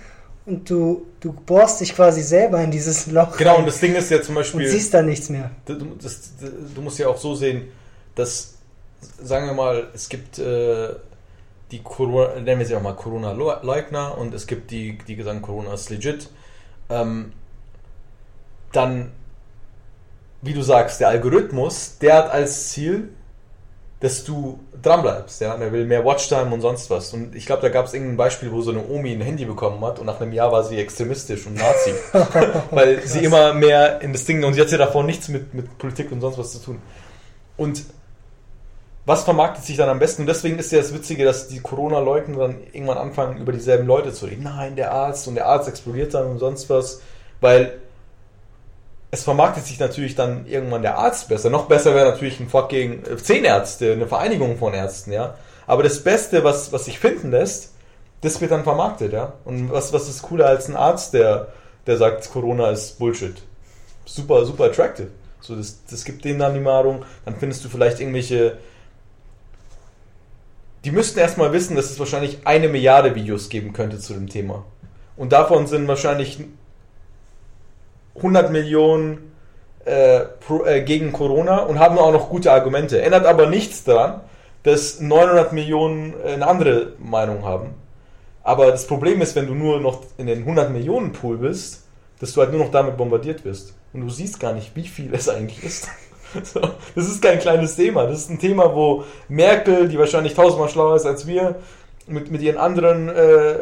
und du, du bohrst dich quasi selber in dieses Loch Genau, rein und das Ding ist ja zum Beispiel. siehst da nichts mehr. Du, das, du musst ja auch so sehen, dass, sagen wir mal, es gibt äh, die Corona, nennen wir sie auch mal Corona-Leugner und es gibt die, die sagen, Corona ist legit. Ähm, dann, wie du sagst, der Algorithmus, der hat als Ziel, dass du dranbleibst. Ja? Der will mehr Watchtime und sonst was. Und ich glaube, da gab es irgendein Beispiel, wo so eine Omi ein Handy bekommen hat und nach einem Jahr war sie extremistisch und Nazi. weil sie immer mehr in das Ding, und sie hat ja davor nichts mit, mit Politik und sonst was zu tun. Und was vermarktet sich dann am besten? Und deswegen ist ja das Witzige, dass die Corona-Leugner dann irgendwann anfangen, über dieselben Leute zu reden. Nein, der Arzt und der Arzt explodiert dann und sonst was, weil es vermarktet sich natürlich dann irgendwann der Arzt besser. Noch besser wäre natürlich ein fucking äh, Zahnärzte, eine Vereinigung von Ärzten, ja. Aber das Beste, was, was sich finden lässt, das wird dann vermarktet, ja. Und was, was ist cooler als ein Arzt, der, der sagt, Corona ist Bullshit? Super, super attractive. So, das, das gibt denen dann die Nahrung, dann findest du vielleicht irgendwelche. Die müssten erstmal wissen, dass es wahrscheinlich eine Milliarde Videos geben könnte zu dem Thema. Und davon sind wahrscheinlich 100 Millionen äh, pro, äh, gegen Corona und haben auch noch gute Argumente. Ändert aber nichts daran, dass 900 Millionen äh, eine andere Meinung haben. Aber das Problem ist, wenn du nur noch in den 100 Millionen Pool bist, dass du halt nur noch damit bombardiert wirst. Und du siehst gar nicht, wie viel es eigentlich ist. So, das ist kein kleines Thema. Das ist ein Thema, wo Merkel, die wahrscheinlich tausendmal schlauer ist als wir, mit, mit ihren anderen äh, äh,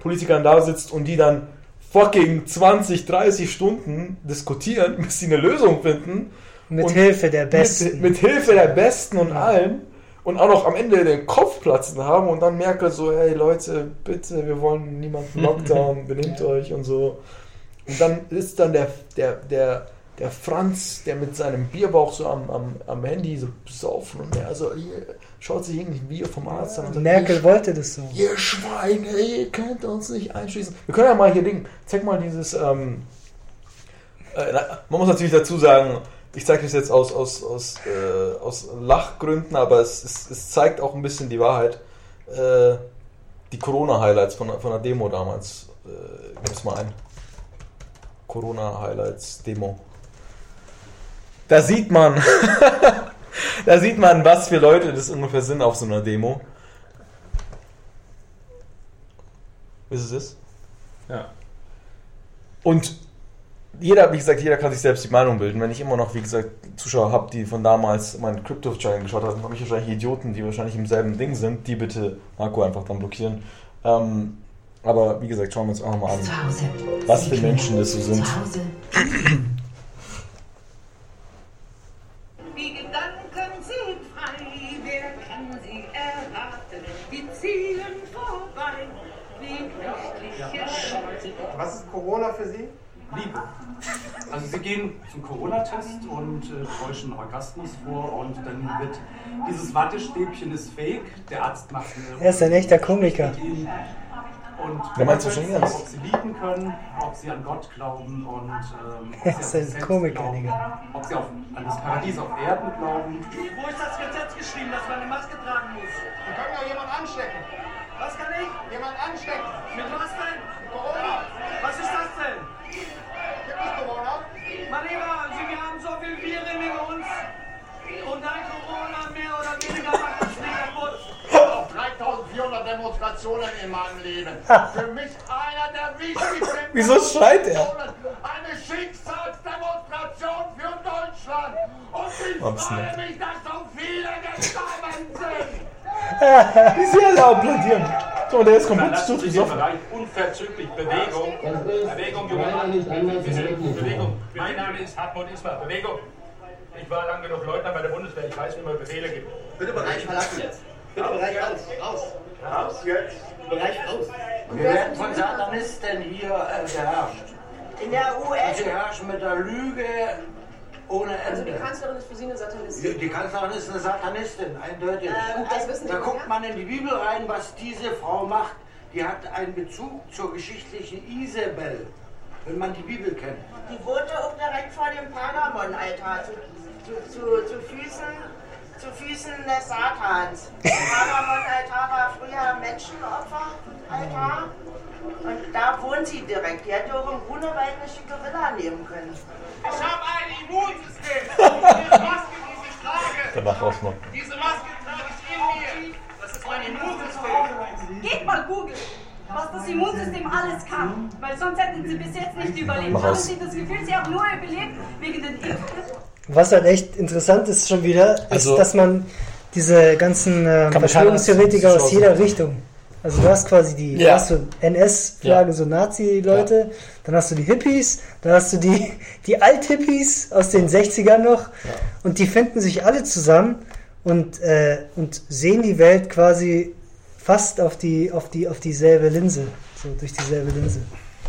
Politikern da sitzt und die dann fucking 20, 30 Stunden diskutieren, bis sie eine Lösung finden. Mit Und Hilfe der Besten. Mit, mit Hilfe der Besten und allem. Und auch noch am Ende den Kopf platzen haben und dann Merkel so, hey Leute, bitte, wir wollen niemanden Lockdown, benehmt euch und so. Und dann ist dann der, der, der, der Franz, der mit seinem Bierbauch so am, am, am Handy so besoffen und der also schaut sich irgendwie ein Bier vom Arzt an und sagt, Merkel wollte das so. Ihr Schweine, ihr könnt uns nicht einschließen. Wir können ja mal hier Ding, zeig mal dieses, ähm, äh, man muss natürlich dazu sagen, ich zeige das jetzt aus, aus, aus, äh, aus Lachgründen, aber es, es, es zeigt auch ein bisschen die Wahrheit. Äh, die Corona-Highlights von, von der Demo damals. Äh, gib es mal ein. Corona-Highlights-Demo. Da sieht man, da sieht man, was für Leute das ungefähr sind auf so einer Demo. Ist es das? Ja. Und jeder, wie gesagt, jeder kann sich selbst die Meinung bilden. Wenn ich immer noch, wie gesagt, Zuschauer habe, die von damals meinen Crypto Channel geschaut haben, habe ich wahrscheinlich Idioten, die wahrscheinlich im selben Ding sind, die bitte Marco einfach dann blockieren. Ähm, aber wie gesagt, schauen wir uns auch nochmal an, Zu Hause. was für Menschen das so sind. Zu Hause. Corona für Sie? Liebe. Also sie gehen zum Corona-Test und äh, täuschen Orgasmus vor und dann wird dieses Wattestäbchen ist fake. Der Arzt macht eine Er ist ein echter Komiker. und Der meinst du schon ernst? ob sie lieben können, ob sie an Gott glauben und ähm, ob Er sie ist Komiker, glauben, Digga. ob sie auf, an das Paradies auf Erden glauben. Wo ist das Gesetz geschrieben, dass man eine Maske tragen muss? Sie können ja jemanden anstecken. Für mich einer der wichtigsten. Wieso schreit er? Eine Schicksalsdemonstration für Deutschland. Und ich freue mich, dass so viele gestorben sind. Wie sie alle applaudieren. So, der ist komplett sturzbesoffen. Unverzüglich Bewegung. Bewegung, junge Mann. Bewegung. Mein Name ist Hartmut Ismar. Bewegung. Ich war lang genug Leutnant bei der Bundeswehr. Ich weiß, wie man Befehle gibt. Bitte Bereich verlassen jetzt. Bereich raus. Raus. Raus jetzt. Bereich raus. Wir werden von Satanisten hier äh, beherrscht. In der Und UN. sie herrschen mit der Lüge ohne Also die Ende. Kanzlerin ist für Sie eine Satanistin. die Kanzlerin ist eine Satanistin, eindeutig. Ähm, das wissen Sie Da woher? guckt man in die Bibel rein, was diese Frau macht. Die hat einen Bezug zur geschichtlichen Isabel, wenn man die Bibel kennt. Die wohnte auch direkt vor dem Pergamon-Altar, zu, zu, zu, zu, Füßen, zu Füßen des Satans. Der Pergamon-Altar war früher Menschenopfer-Altar. Und da wohnt sie direkt. Die hätte auch im Grunewald eine schicke Villa nehmen können. Ich habe ein Immunsystem. Diese Maske, die ich trage. Danach ausmachen. Diese Maske trage ich in mir. Das ist mein Immunsystem. Geht mal googeln, was das Immunsystem alles kann. Weil sonst hätten sie bis jetzt nicht überlebt. Haben sie das Gefühl, sie haben nur überlebt wegen den Impfungen? Was halt echt interessant ist schon wieder, ist, Also- dass man diese ganzen äh, Verschwörungstheoretiker aus jeder Richtung. Also du hast quasi die Ja. du hast so NS-Flaggen, so Nazi-Leute, dann hast du die Hippies, dann hast du die, die Alt-Hippies aus den 60ern noch und die finden sich alle zusammen und, äh, und sehen die Welt quasi fast auf die auf die auf dieselbe Linse, so durch dieselbe Linse.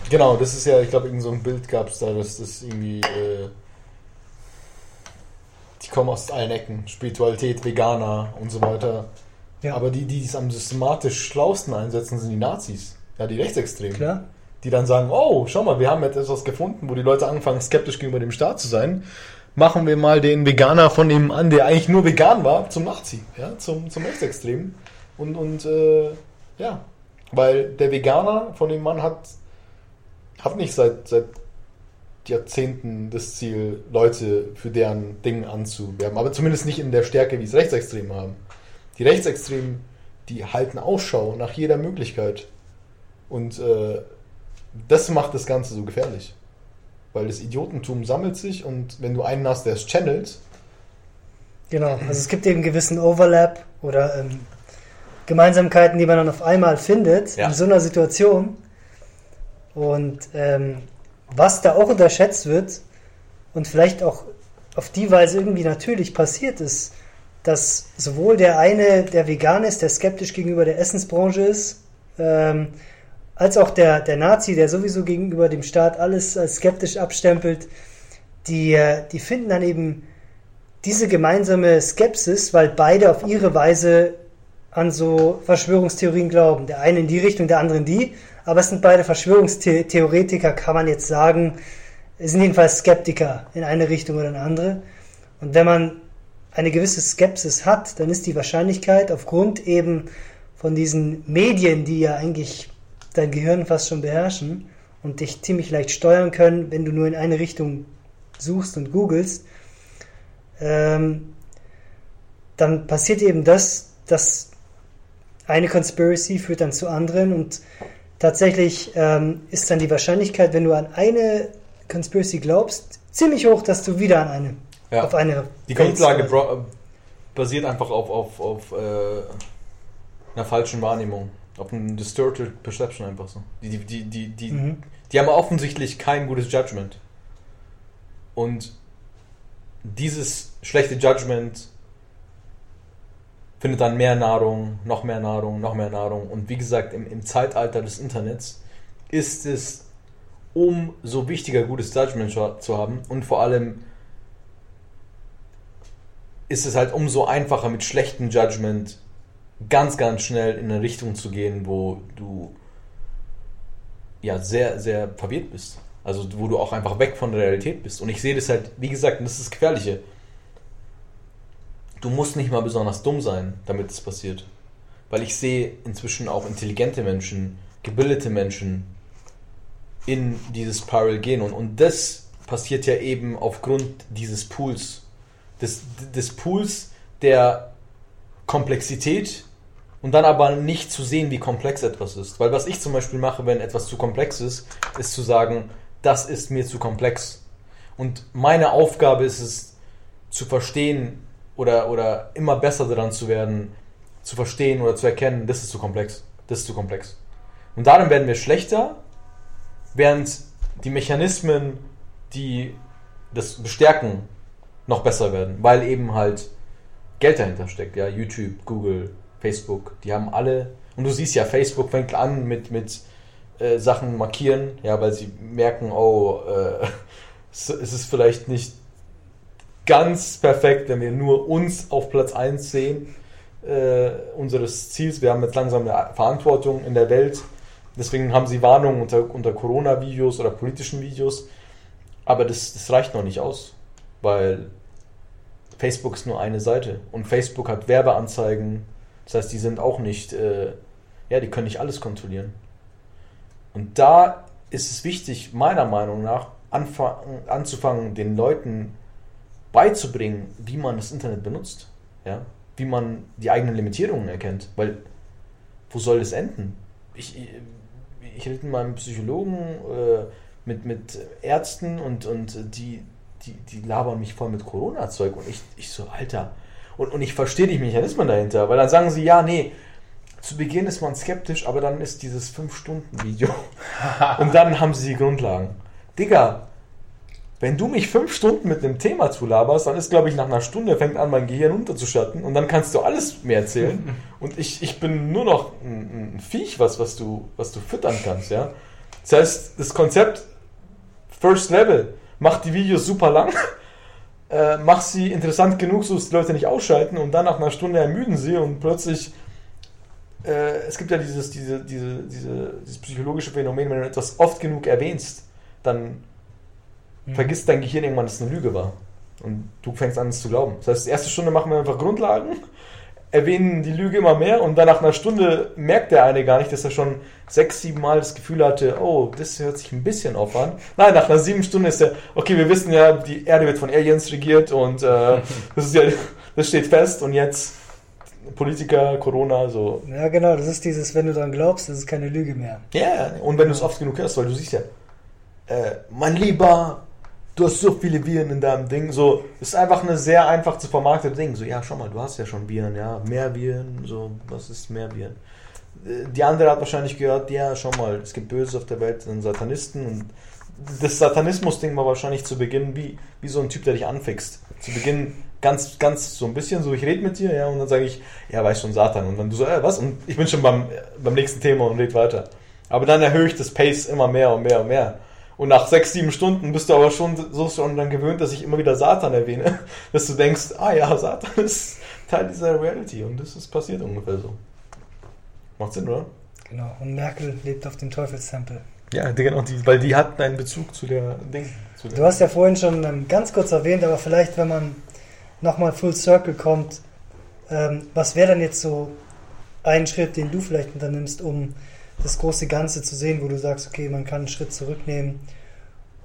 Genau, das ist ja, ich glaube, irgend so ein Bild gab es da, dass das irgendwie. Äh, kommen aus allen Ecken. Spiritualität, Veganer und so weiter. Ja. Aber die, die es am systematisch schlausten einsetzen, sind die Nazis. Ja, die Rechtsextremen. Klar? Die dann sagen: Oh, schau mal, wir haben jetzt etwas gefunden, wo die Leute anfangen, skeptisch gegenüber dem Staat zu sein. Machen wir mal den Veganer von dem an, der eigentlich nur vegan war, zum Nazi, ja, zum, zum Rechtsextremen. Und, und äh, ja, weil der Veganer von dem Mann hat hat nicht seit, seit Jahrzehnten das Ziel, Leute für deren Ding anzuwerben. Aber zumindest nicht in der Stärke, wie es Rechtsextreme haben. Die Rechtsextremen, die halten Ausschau nach jeder Möglichkeit. Und äh, das macht das Ganze so gefährlich. Weil das Idiotentum sammelt sich und wenn du einen hast, der es channelt, Genau, also es gibt eben gewissen Overlap oder ähm, Gemeinsamkeiten, die man dann auf einmal findet Ja. in so einer Situation. Und ähm, was da auch unterschätzt wird und vielleicht auch auf die Weise irgendwie natürlich passiert ist, dass sowohl der eine, der vegan ist, der skeptisch gegenüber der Essensbranche ist, ähm, als auch der, der Nazi, der sowieso gegenüber dem Staat alles als skeptisch abstempelt, die, die finden dann eben diese gemeinsame Skepsis, weil beide auf ihre Weise an so Verschwörungstheorien glauben. Der eine in die Richtung, der andere in die. Aber es sind beide Verschwörungstheoretiker, kann man jetzt sagen. Es sind jedenfalls Skeptiker in eine Richtung oder in eine andere. Und wenn man eine gewisse Skepsis hat, dann ist die Wahrscheinlichkeit aufgrund eben von diesen Medien, die ja eigentlich dein Gehirn fast schon beherrschen und dich ziemlich leicht steuern können, wenn du nur in eine Richtung suchst und googelst, ähm, dann passiert eben das, dass eine Conspiracy führt dann zu anderen und tatsächlich ähm, ist dann die Wahrscheinlichkeit, wenn du an eine Conspiracy glaubst, ziemlich hoch, dass du wieder an eine Ja. auf eine Die Grundlage bro- basiert einfach auf, auf, auf äh, einer falschen Wahrnehmung. Auf einem distorted Perception einfach so. Die, die, die, die, die, Mhm. die haben offensichtlich kein gutes Judgment. Und dieses schlechte Judgment findet dann mehr Nahrung, noch mehr Nahrung, noch mehr Nahrung. Und wie gesagt, im, im Zeitalter des Internets ist es umso wichtiger, gutes Judgment zu- haben und vor allem ist es halt umso einfacher mit schlechtem Judgment ganz, ganz schnell in eine Richtung zu gehen, wo du ja sehr, sehr verwirrt bist. Also wo du auch einfach weg von der Realität bist. Und ich sehe das halt, wie gesagt, und das ist das Gefährliche. Du musst nicht mal besonders dumm sein, damit es passiert. Weil ich sehe inzwischen auch intelligente Menschen, gebildete Menschen in dieses Spiral gehen. Und, und das passiert ja eben aufgrund dieses Pools. Des, des Pools der Komplexität und dann aber nicht zu sehen, wie komplex etwas ist. Weil was ich zum Beispiel mache, wenn etwas zu komplex ist, ist zu sagen, das ist mir zu komplex. Und meine Aufgabe ist es, zu verstehen oder, oder immer besser daran zu werden, zu verstehen oder zu erkennen, das ist zu komplex. Das ist zu komplex. Und darin werden wir schlechter, während die Mechanismen, die das bestärken, noch besser werden, weil eben halt Geld dahinter steckt. Ja, YouTube, Google, Facebook, die haben alle. Und du siehst ja, Facebook fängt an mit, mit äh, Sachen markieren, ja, weil sie merken, oh, äh, es ist vielleicht nicht ganz perfekt, wenn wir nur uns auf Platz 1 sehen, äh, unseres Ziels. Wir haben jetzt langsam eine Verantwortung in der Welt. Deswegen haben sie Warnungen unter, unter Corona-Videos oder politischen Videos. Aber das, das reicht noch nicht aus, weil Facebook ist nur eine Seite und Facebook hat Werbeanzeigen. Das heißt, die sind auch nicht, äh, ja, die können nicht alles kontrollieren. Und da ist es wichtig, meiner Meinung nach, anfangen, anzufangen, den Leuten beizubringen, wie man das Internet benutzt. Ja? Wie man die eigenen Limitierungen erkennt. Weil, wo soll das enden? Ich, ich, ich rede mit meinem Psychologen, äh, mit, mit Ärzten und, und die, die, die labern mich voll mit Corona-Zeug und ich, ich so, Alter. Und, und ich verstehe die Mechanismen dahinter, weil dann sagen sie, ja, nee, zu Beginn ist man skeptisch, aber dann ist dieses 5-Stunden-Video und dann haben sie die Grundlagen. Digga, wenn du mich fünf Stunden mit einem Thema zulaberst, dann ist, glaube ich, nach einer Stunde fängt an, mein Gehirn unterzuschatten und dann kannst du alles mir erzählen. Und ich, ich bin nur noch ein, ein Viech, was, was, du, was du füttern kannst, ja. Das heißt, das Konzept First Level macht die Videos super lang, äh, macht sie interessant genug, so dass die Leute nicht ausschalten und dann nach einer Stunde ermüden sie und plötzlich äh, es gibt ja dieses, diese, diese, diese, dieses psychologische Phänomen, wenn du etwas oft genug erwähnst, dann vergisst dein Gehirn irgendwann, dass es eine Lüge war. Und du fängst an, es zu glauben. Das heißt, die erste Stunde machen wir einfach Grundlagen, erwähnen die Lüge immer mehr und dann nach einer Stunde merkt der eine gar nicht, dass er schon sechs, sieben Mal das Gefühl hatte, oh, das hört sich ein bisschen auf an. Nein, nach einer sieben Stunden ist er, okay, wir wissen ja, die Erde wird von Aliens regiert und äh, das, ist ja, das steht fest und jetzt Politiker, Corona, so. Ja, genau, das ist dieses, wenn du dran glaubst, das ist keine Lüge mehr. Ja, und wenn du es oft genug hörst, weil du siehst ja, äh, mein Lieber, du hast so viele Viren in deinem Ding. So, ist einfach eine sehr einfach zu vermarktete Ding. So, ja, schau mal, du hast ja schon Viren, ja, mehr Viren, so, was ist mehr Viren? Äh, Die andere hat wahrscheinlich gehört, ja, schau mal, es gibt Böses auf der Welt, sind Satanisten und das Satanismus-Ding war wahrscheinlich zu Beginn wie, wie so ein Typ, der dich anfixt. Zu Beginn ganz, ganz so ein bisschen so, ich rede mit dir, ja, und dann sage ich, ja, weiß schon Satan. Und dann du so, äh, was? Und ich bin schon beim, beim nächsten Thema und red weiter. Aber dann erhöhe ich das Pace immer mehr und mehr und mehr. Und nach sechs, sieben Stunden bist du aber schon so schon dann gewöhnt, dass ich immer wieder Satan erwähne, dass du denkst, ah ja, Satan ist Teil dieser Reality und das ist passiert ungefähr so. Macht Sinn, oder? Genau, und Merkel lebt auf dem Teufelstempel. Ja, genau, die, weil die hat einen Bezug zu der Ding. Zu der Du hast ja vorhin schon ähm, ganz kurz erwähnt, aber vielleicht, wenn man nochmal full circle kommt, ähm, was wäre dann jetzt so ein Schritt, den du vielleicht unternimmst, um das große Ganze zu sehen, wo du sagst, okay, man kann einen Schritt zurücknehmen,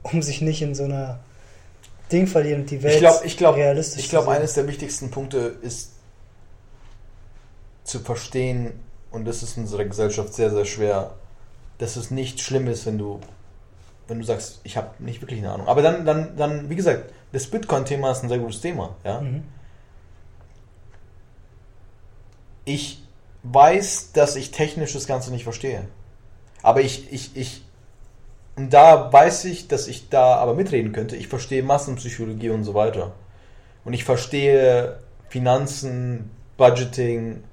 um sich nicht in so einer Ding verlieren und die Welt ich glaube, ich glaube, realistisch ich glaube, eines der wichtigsten Punkte ist zu verstehen, und das ist in unserer Gesellschaft sehr, sehr schwer, dass es nicht schlimm ist, wenn du, wenn du sagst, ich habe nicht wirklich eine Ahnung. Aber dann, dann, dann, wie gesagt, das Bitcoin-Thema ist ein sehr gutes Thema, ja. Mhm. Ich weiß, dass ich technisch das Ganze nicht verstehe. Aber ich, ich, ich, und da weiß ich, dass ich da aber mitreden könnte. Ich verstehe Massenpsychologie und so weiter. Und ich verstehe Finanzen, Budgeting,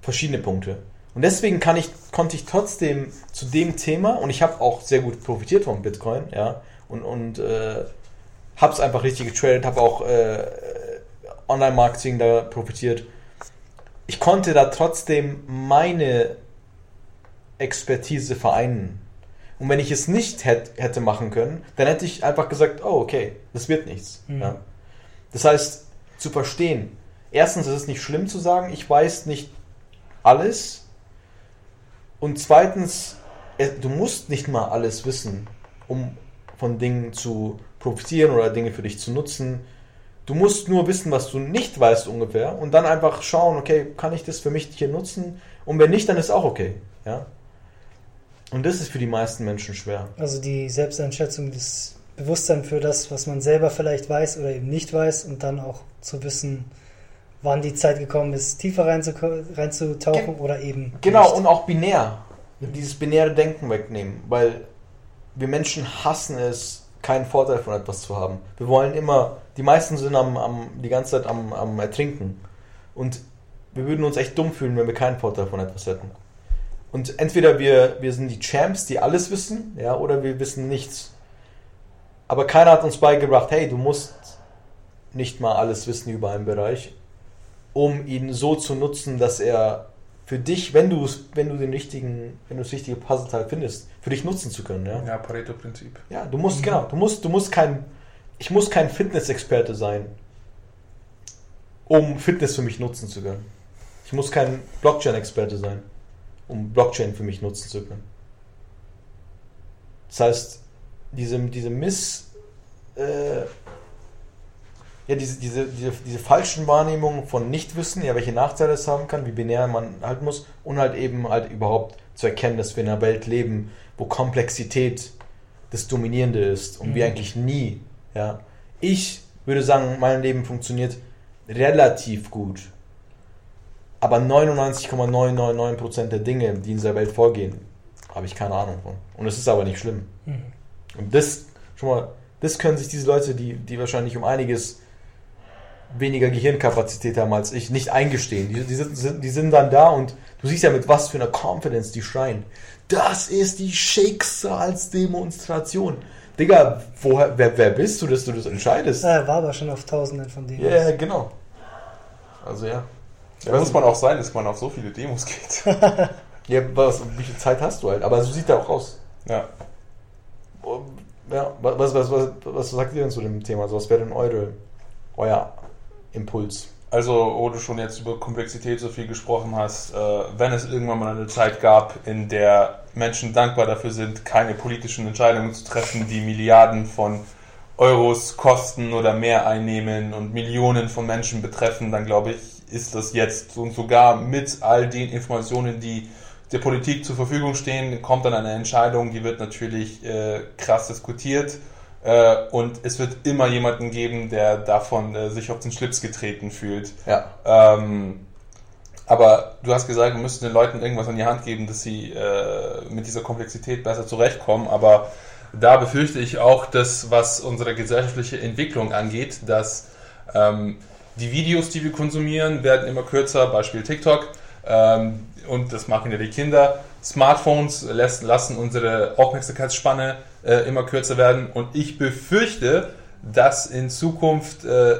verschiedene Punkte. Und deswegen kann ich, konnte ich trotzdem zu dem Thema, und ich habe auch sehr gut profitiert von Bitcoin, ja, und, und äh, habe es einfach richtig getradet, habe auch äh, Online-Marketing da profitiert. Ich konnte da trotzdem meine Expertise vereinen. Und wenn ich es nicht hätt, hätte machen können, dann hätte ich einfach gesagt, oh, okay, das wird nichts. Mhm. Ja. Das heißt, zu verstehen, erstens ist es nicht schlimm zu sagen, ich weiß nicht alles. Und zweitens, du musst nicht mal alles wissen, um von Dingen zu profitieren oder Dinge für dich zu nutzen. Du musst nur wissen, was du nicht weißt ungefähr und dann einfach schauen, okay, kann ich das für mich hier nutzen? Und wenn nicht, dann ist auch okay. Ja? Und das ist für die meisten Menschen schwer. Also die Selbsteinschätzung, das Bewusstsein für das, was man selber vielleicht weiß oder eben nicht weiß und dann auch zu wissen, wann die Zeit gekommen ist, tiefer reinzutauchen oder eben Genau, nicht. und auch binär. Dieses binäre Denken wegnehmen, weil wir Menschen hassen es, keinen Vorteil von etwas zu haben. Wir wollen immer, die meisten sind am, am, die ganze Zeit am, am Ertrinken. Und wir würden uns echt dumm fühlen, wenn wir keinen Vorteil von etwas hätten. Und entweder wir, wir sind die Champs, die alles wissen, ja, oder wir wissen nichts. Aber keiner hat uns beigebracht, hey, du musst nicht mal alles wissen über einen Bereich, um ihn so zu nutzen, dass er für dich, wenn du es, wenn du den richtigen, wenn du das richtige Puzzleteil findest, für dich nutzen zu können, ja. Ja, Pareto-Prinzip. Ja, du musst, genau, du musst, du musst kein, ich muss kein Fitness-Experte sein, um Fitness für mich nutzen zu können. Ich muss kein Blockchain-Experte sein, um Blockchain für mich nutzen zu können. Das heißt, diese, diese Miss, äh, ja, diese, diese, diese, diese falschen Wahrnehmungen von Nichtwissen, ja, welche Nachteile es haben kann, wie binär man halten muss und halt eben halt überhaupt zu erkennen, dass wir in einer Welt leben, wo Komplexität das Dominierende ist und wir Mhm. eigentlich nie, ja. Ich würde sagen, mein Leben funktioniert relativ gut. Aber 99,999% der Dinge, die in dieser Welt vorgehen, habe ich keine Ahnung von. Und es ist aber nicht schlimm. Mhm. Und das, schon mal, das können sich diese Leute, die, die wahrscheinlich um einiges weniger Gehirnkapazität haben als ich, nicht eingestehen. Die, die, sind, die sind dann da und du siehst ja mit was für einer Confidence die schreien. Das ist die Schicksalsdemonstration. Digga, woher, wer, wer bist du, dass du das entscheidest? Er war aber schon auf Tausenden von denen. Ja, ja, genau. Also ja. Da muss man auch sein, dass man auf so viele Demos geht. Ja, was, wie viel Zeit hast du halt? Aber so sieht er auch aus. Ja. Ja, was, was, was, was sagt ihr denn zu dem Thema? Also, was wäre denn eure, euer Impuls? Also, wo du schon jetzt über Komplexität so viel gesprochen hast, äh, wenn es irgendwann mal eine Zeit gab, in der Menschen dankbar dafür sind, keine politischen Entscheidungen zu treffen, die Milliarden von Euros kosten oder mehr einnehmen und Millionen von Menschen betreffen, dann glaube ich, ist das jetzt. Und sogar mit all den Informationen, die der Politik zur Verfügung stehen, kommt dann eine Entscheidung, die wird natürlich äh, krass diskutiert. Äh, und es wird immer jemanden geben, der davon äh, sich auf den Schlips getreten fühlt. Ja. Ähm, aber du hast gesagt, wir müssten den Leuten irgendwas an die Hand geben, dass sie äh, mit dieser Komplexität besser zurechtkommen. Aber da befürchte ich auch, dass was unsere gesellschaftliche Entwicklung angeht, dass ähm, die Videos, die wir konsumieren, werden immer kürzer, Beispiel TikTok. Ähm, und das machen ja die Kinder. Smartphones lassen unsere Aufmerksamkeitsspanne äh, immer kürzer werden. Und ich befürchte, dass in Zukunft, äh,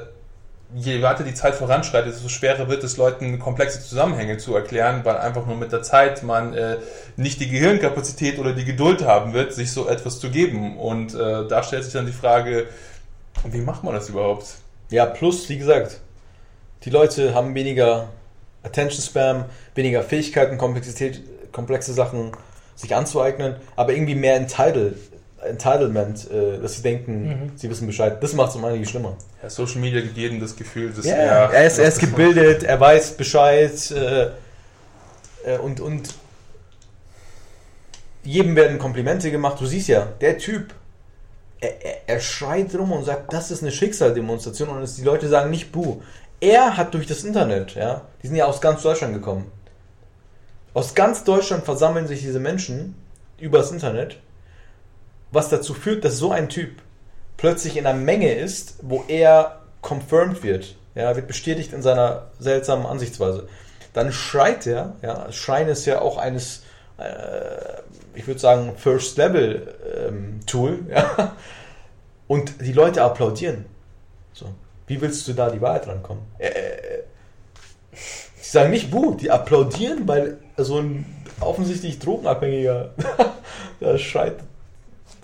je weiter die Zeit voranschreitet, desto schwerer wird es Leuten, komplexe Zusammenhänge zu erklären, weil einfach nur mit der Zeit man äh, nicht die Gehirnkapazität oder die Geduld haben wird, sich so etwas zu geben. Und äh, da stellt sich dann die Frage, wie macht man das überhaupt? Ja, plus, wie gesagt, die Leute haben weniger Attention Spam, weniger Fähigkeiten, Komplexität, komplexe Sachen sich anzueignen, aber irgendwie mehr Entitled, Entitlement, äh, dass sie denken, Mhm. sie wissen Bescheid. Das macht es um einiges schlimmer. Ja, Social Media gibt jedem das Gefühl, dass Ja, er, er ist, er ist gebildet, er weiß Bescheid äh, äh, und, und jedem werden Komplimente gemacht. Du siehst ja, der Typ, er, er, er schreit rum und sagt, das ist eine Schicksaldemonstration und es, die Leute sagen nicht Buh. Er hat durch das Internet, ja, die sind ja aus ganz Deutschland gekommen. Aus ganz Deutschland versammeln sich diese Menschen übers Internet, was dazu führt, dass so ein Typ plötzlich in einer Menge ist, wo er confirmed wird, ja, wird bestätigt in seiner seltsamen Ansichtsweise. Dann schreit er, ja, Schreien ist ja auch eines, äh, ich würde sagen, First Level ähm, Tool, ja, und die Leute applaudieren. So, wie willst du da die Wahrheit rankommen? Äh, äh, sie sagen nicht Buh, die applaudieren, weil so ein offensichtlich Drogenabhängiger da schreit,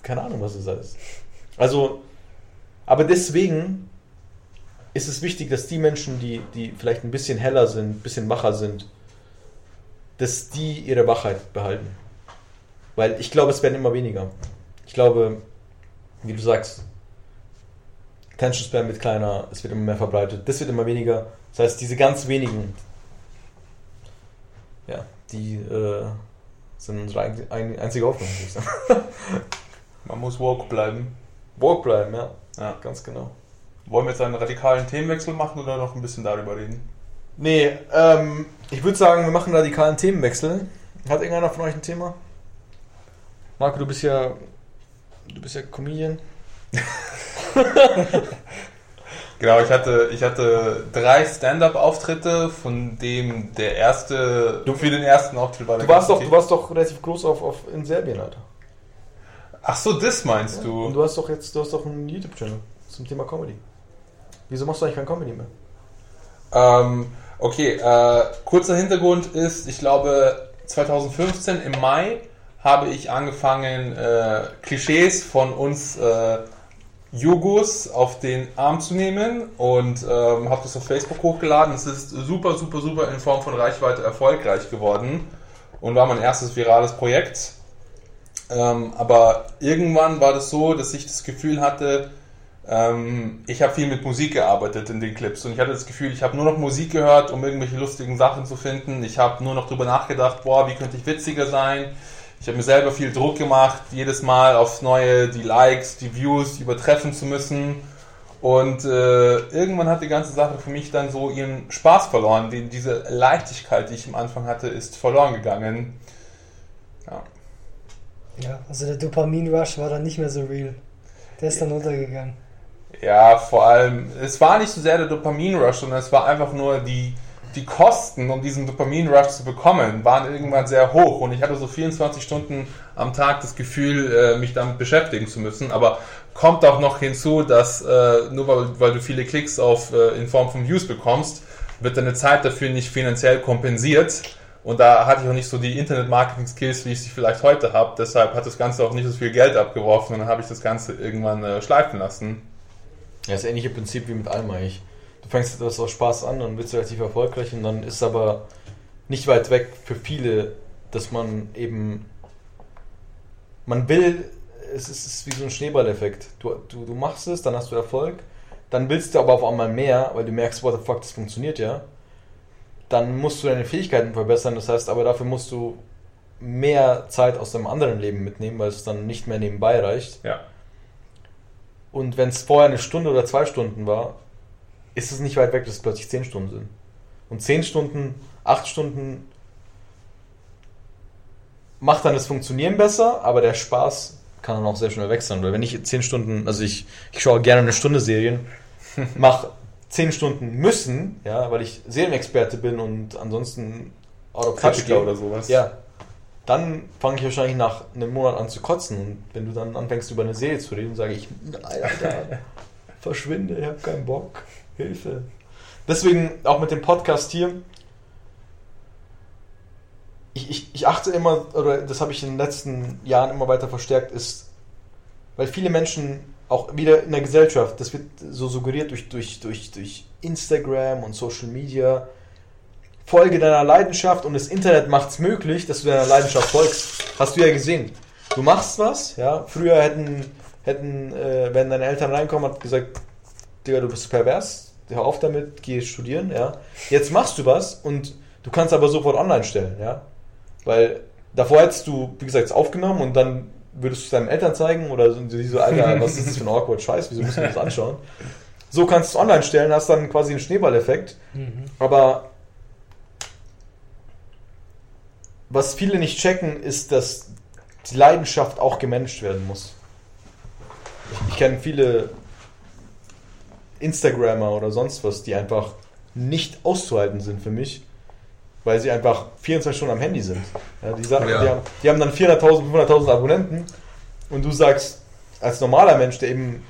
keine Ahnung, was das ist. Also, aber deswegen ist es wichtig, dass die Menschen, die, die vielleicht ein bisschen heller sind, ein bisschen wacher sind, dass die ihre Wachheit behalten. Weil ich glaube, es werden immer weniger. Ich glaube, wie du sagst, Attention Spam wird kleiner, es wird immer mehr verbreitet, das wird immer weniger. Das heißt, diese ganz wenigen, ja, die äh, sind unsere ein- ein- einzige Hoffnung. man muss woke bleiben. Woke bleiben, ja. Ja. Ganz genau. Wollen wir jetzt einen radikalen Themenwechsel machen oder noch ein bisschen darüber reden? Nee, ähm, ich würde sagen, wir machen einen radikalen Themenwechsel. Hat irgendeiner von euch ein Thema? Marco, du bist ja. Du bist ja Comedian. Genau, ich hatte, ich hatte drei Stand-up-Auftritte, von dem der erste, du für den ersten Auftritt war der Du warst doch, du warst doch relativ groß auf, auf in Serbien, Alter. Ach so, das meinst Und du? du hast doch jetzt, du hast doch einen YouTube-Channel zum Thema Comedy. Wieso machst du eigentlich kein Comedy mehr? Ähm, okay, äh, kurzer Hintergrund ist, ich glaube 2015 im Mai habe ich angefangen, äh, Klischees von uns äh, Jugos auf den Arm zu nehmen und ähm, habe das auf Facebook hochgeladen. Es ist super, super, super in Form von Reichweite erfolgreich geworden und war mein erstes virales Projekt. Ähm, aber irgendwann war das so, dass ich das Gefühl hatte, ähm, ich habe viel mit Musik gearbeitet in den Clips und ich hatte das Gefühl, ich habe nur noch Musik gehört, um irgendwelche lustigen Sachen zu finden. Ich habe nur noch drüber nachgedacht, boah, wie könnte ich witziger sein. Ich habe mir selber viel Druck gemacht, jedes Mal aufs Neue die Likes, die Views übertreffen zu müssen. Und äh, irgendwann hat die ganze Sache für mich dann so ihren Spaß verloren. Die, diese Leichtigkeit, die ich am Anfang hatte, ist verloren gegangen. Ja. Ja, also der Dopamin-Rush war dann nicht mehr so real. Der ist dann untergegangen. Ja, vor allem, es war nicht so sehr der Dopamin-Rush, sondern es war einfach nur die, die Kosten, um diesen Dopamin-Rush zu bekommen, waren irgendwann sehr hoch und ich hatte so 24 Stunden am Tag das Gefühl, äh, mich damit beschäftigen zu müssen. Aber kommt auch noch hinzu, dass äh, nur weil, weil du viele Klicks auf, äh, in Form von Views bekommst, wird deine Zeit dafür nicht finanziell kompensiert. Und da hatte ich auch nicht so die Internet-Marketing-Skills, wie ich sie vielleicht heute habe. Deshalb hat das Ganze auch nicht so viel Geld abgeworfen und dann habe ich das Ganze irgendwann äh, schleifen lassen. Ja, das ähnliche Prinzip wie mit allem eigentlich. Du fängst etwas aus Spaß an und wirst relativ erfolgreich und dann ist es aber nicht weit weg für viele, dass man eben. Man will, es ist, es ist wie so ein Schneeballeffekt. Du, du, du machst es, dann hast du Erfolg, dann willst du aber auf einmal mehr, weil du merkst, what the fuck, das funktioniert ja. Dann musst du deine Fähigkeiten verbessern. Das heißt, aber dafür musst du mehr Zeit aus deinem anderen Leben mitnehmen, weil es dann nicht mehr nebenbei reicht. Ja. Und wenn es vorher eine Stunde oder zwei Stunden war, ist es nicht weit weg, dass es plötzlich zehn Stunden sind. Und zehn Stunden, acht Stunden macht dann das Funktionieren besser, aber der Spaß kann dann auch sehr schnell wechseln. Weil wenn ich zehn Stunden, also ich, ich schaue gerne eine Stunde Serien, mache zehn Stunden müssen, ja, weil ich Serienexperte bin und ansonsten out of touch Kritiker oder sowas. Ja. Dann fange ich wahrscheinlich nach einem Monat an zu kotzen. Und wenn du dann anfängst, über eine Serie zu reden, sage ich, Alter, verschwinde, ich habe keinen Bock. Hilfe. Deswegen auch mit dem Podcast hier. Ich, ich, ich achte immer, oder das habe ich in den letzten Jahren immer weiter verstärkt, ist, weil viele Menschen auch wieder in der Gesellschaft, das wird so suggeriert durch, durch, durch, durch Instagram und Social Media, folge deiner Leidenschaft und das Internet macht es möglich, dass du deiner Leidenschaft folgst. Hast du ja gesehen. Du machst was, ja. Früher hätten, hätten äh, wenn deine Eltern reinkommen, hat gesagt, Digga, du bist pervers, hör auf damit, geh studieren, ja. Jetzt machst du was und du kannst aber sofort online stellen, ja. Weil davor hättest du, wie gesagt, es aufgenommen und dann würdest du es deinen Eltern zeigen oder so, die so, Alter, was ist das für ein awkward Scheiß, wieso müssen wir das anschauen? So kannst du es online stellen, hast dann quasi einen Schneeballeffekt. Aber was viele nicht checken, ist, dass die Leidenschaft auch gemanagt werden muss. Ich, ich kenne viele Instagrammer oder sonst was, die einfach nicht auszuhalten sind für mich, weil sie einfach 24 Stunden am Handy sind. Ja, die, sagen, Ja. die, haben, die haben dann 400.000, 500.000 Abonnenten und du sagst, als normaler Mensch, der eben,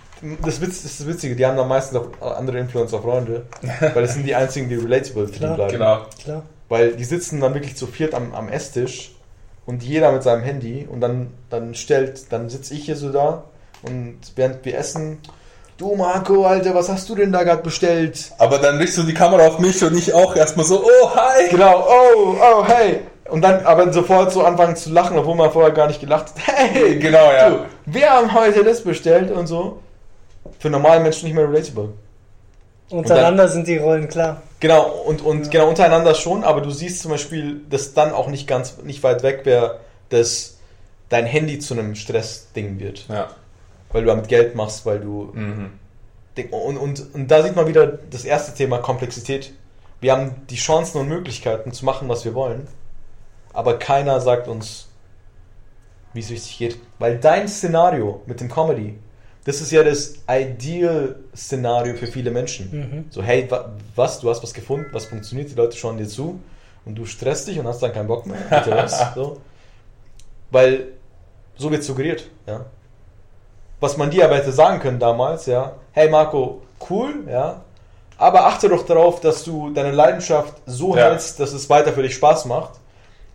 das, Witz, das ist das Witzige, die haben dann meistens auch andere Influencer-Freunde, weil das sind die einzigen, die relatable für die Klar. bleiben. Genau. Klar. Weil die sitzen dann wirklich zu viert am, am Esstisch und jeder mit seinem Handy und dann, dann stellt, dann sitze ich hier so da und während wir essen, du Marco, Alter, was hast du denn da gerade bestellt? Aber dann richtest du die Kamera auf mich und ich auch erstmal so, oh, hi! Genau, oh, oh, hey. Und dann aber sofort so anfangen zu lachen, obwohl man vorher gar nicht gelacht hat. Hey, Genau, ja. du, wir haben heute das bestellt und so. Für normale Menschen nicht mehr relatable. Untereinander sind die Rollen klar. Genau, und, und genau untereinander schon, aber du siehst zum Beispiel, dass dann auch nicht ganz, nicht weit weg wäre, dass dein Handy zu einem Stressding wird. Ja. Weil du damit Geld machst, weil du. Mhm. Und, und, und da sieht man wieder das erste Thema Komplexität. Wir haben die Chancen und Möglichkeiten zu machen, was wir wollen, aber keiner sagt uns, wie es richtig geht. Weil dein Szenario mit dem Comedy, das ist ja das Ideal-Szenario für viele Menschen. Mhm. So, hey, wa was, du hast was gefunden, was funktioniert, die Leute schauen dir zu und du stresst dich und hast dann keinen Bock mehr. Bitte was? So. Weil so wird suggeriert, ja. Was man dir aber hätte sagen können damals, ja, hey Marco, cool, ja, aber achte doch darauf, dass du deine Leidenschaft so Ja. hältst, dass es weiter für dich Spaß macht,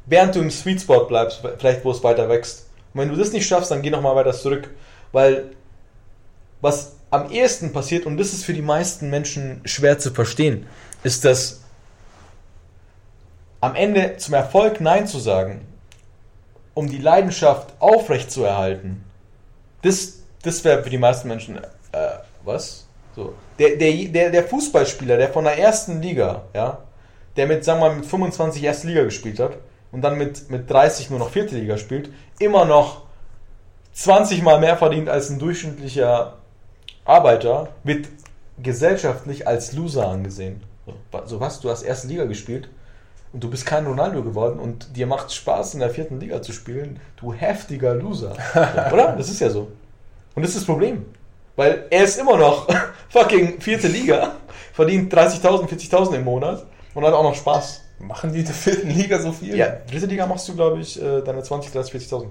während du im Sweet Spot bleibst, vielleicht wo es weiter wächst. Und wenn du das nicht schaffst, dann geh nochmal weiter zurück, weil was am ehesten passiert, und das ist für die meisten Menschen schwer zu verstehen, ist, dass am Ende zum Erfolg Nein zu sagen, um die Leidenschaft aufrecht zu erhalten, das, das wäre für die meisten Menschen, äh, was? So. Der, der, der, der Fußballspieler, der von der ersten Liga, ja, der mit, sagen wir mal, mit 25 erste Liga gespielt hat und dann mit, mit 30 nur noch vierte Liga spielt, immer noch 20 mal mehr verdient als ein durchschnittlicher Arbeiter, wird gesellschaftlich als Loser angesehen. So, wa- so was, du hast erste Liga gespielt und du bist kein Ronaldo geworden und dir macht Spaß in der vierten Liga zu spielen, du heftiger Loser. Oder? Das ist ja so. Und das ist das Problem. Weil er ist immer noch fucking vierte Liga, verdient 30.000, 40.000 im Monat und hat auch noch Spaß. Machen die in der vierten Liga so viel? Ja, dritte Liga machst du, glaube ich, äh, deine 20, 30, 40.000.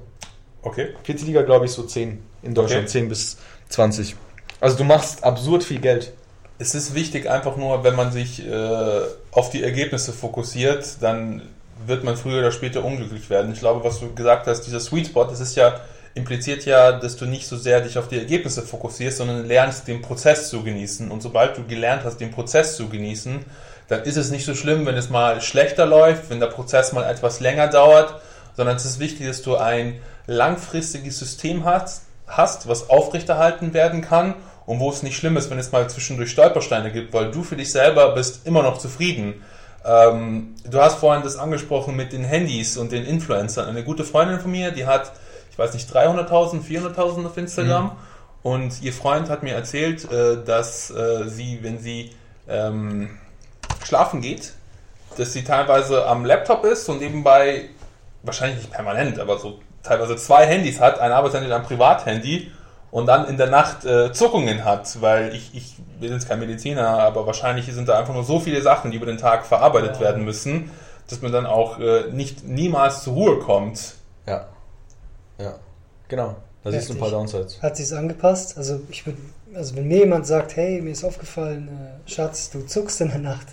Okay. Vierte Liga, glaube ich, so 10 in Deutschland, Okay. 10 bis 20. Also du machst absurd viel Geld. Es ist wichtig, einfach nur, wenn man sich äh, auf die Ergebnisse fokussiert, dann wird man früher oder später unglücklich werden. Ich glaube, was du gesagt hast, dieser Sweet Spot, das ist ja, impliziert ja, dass du nicht so sehr dich auf die Ergebnisse fokussierst, sondern lernst, den Prozess zu genießen. Und sobald du gelernt hast, den Prozess zu genießen, dann ist es nicht so schlimm, wenn es mal schlechter läuft, wenn der Prozess mal etwas länger dauert, sondern es ist wichtig, dass du ein langfristiges System hast, hast, was aufrechterhalten werden kann und wo es nicht schlimm ist, wenn es mal zwischendurch Stolpersteine gibt, weil du für dich selber bist immer noch zufrieden. Ähm, du hast vorhin das angesprochen mit den Handys und den Influencern. Eine gute Freundin von mir, die hat, ich weiß nicht, 300.000, 400.000 auf Instagram. Mhm. Und ihr Freund hat mir erzählt, äh, dass äh, sie, wenn sie ähm, schlafen geht, dass sie teilweise am Laptop ist und nebenbei, wahrscheinlich nicht permanent, aber so teilweise zwei Handys hat, ein Arbeitshandy und ein Privathandy und dann in der Nacht äh, Zuckungen hat, weil ich, ich bin jetzt kein Mediziner, aber wahrscheinlich sind da einfach nur so viele Sachen, die über den Tag verarbeitet werden müssen, dass man dann auch äh, nicht niemals zur Ruhe kommt. Ja. Ja. Genau. Da siehst du ein paar Downsides. Hat sie es angepasst? Also ich würde, also wenn mir jemand sagt, hey, mir ist aufgefallen, äh, Schatz, du zuckst in der Nacht,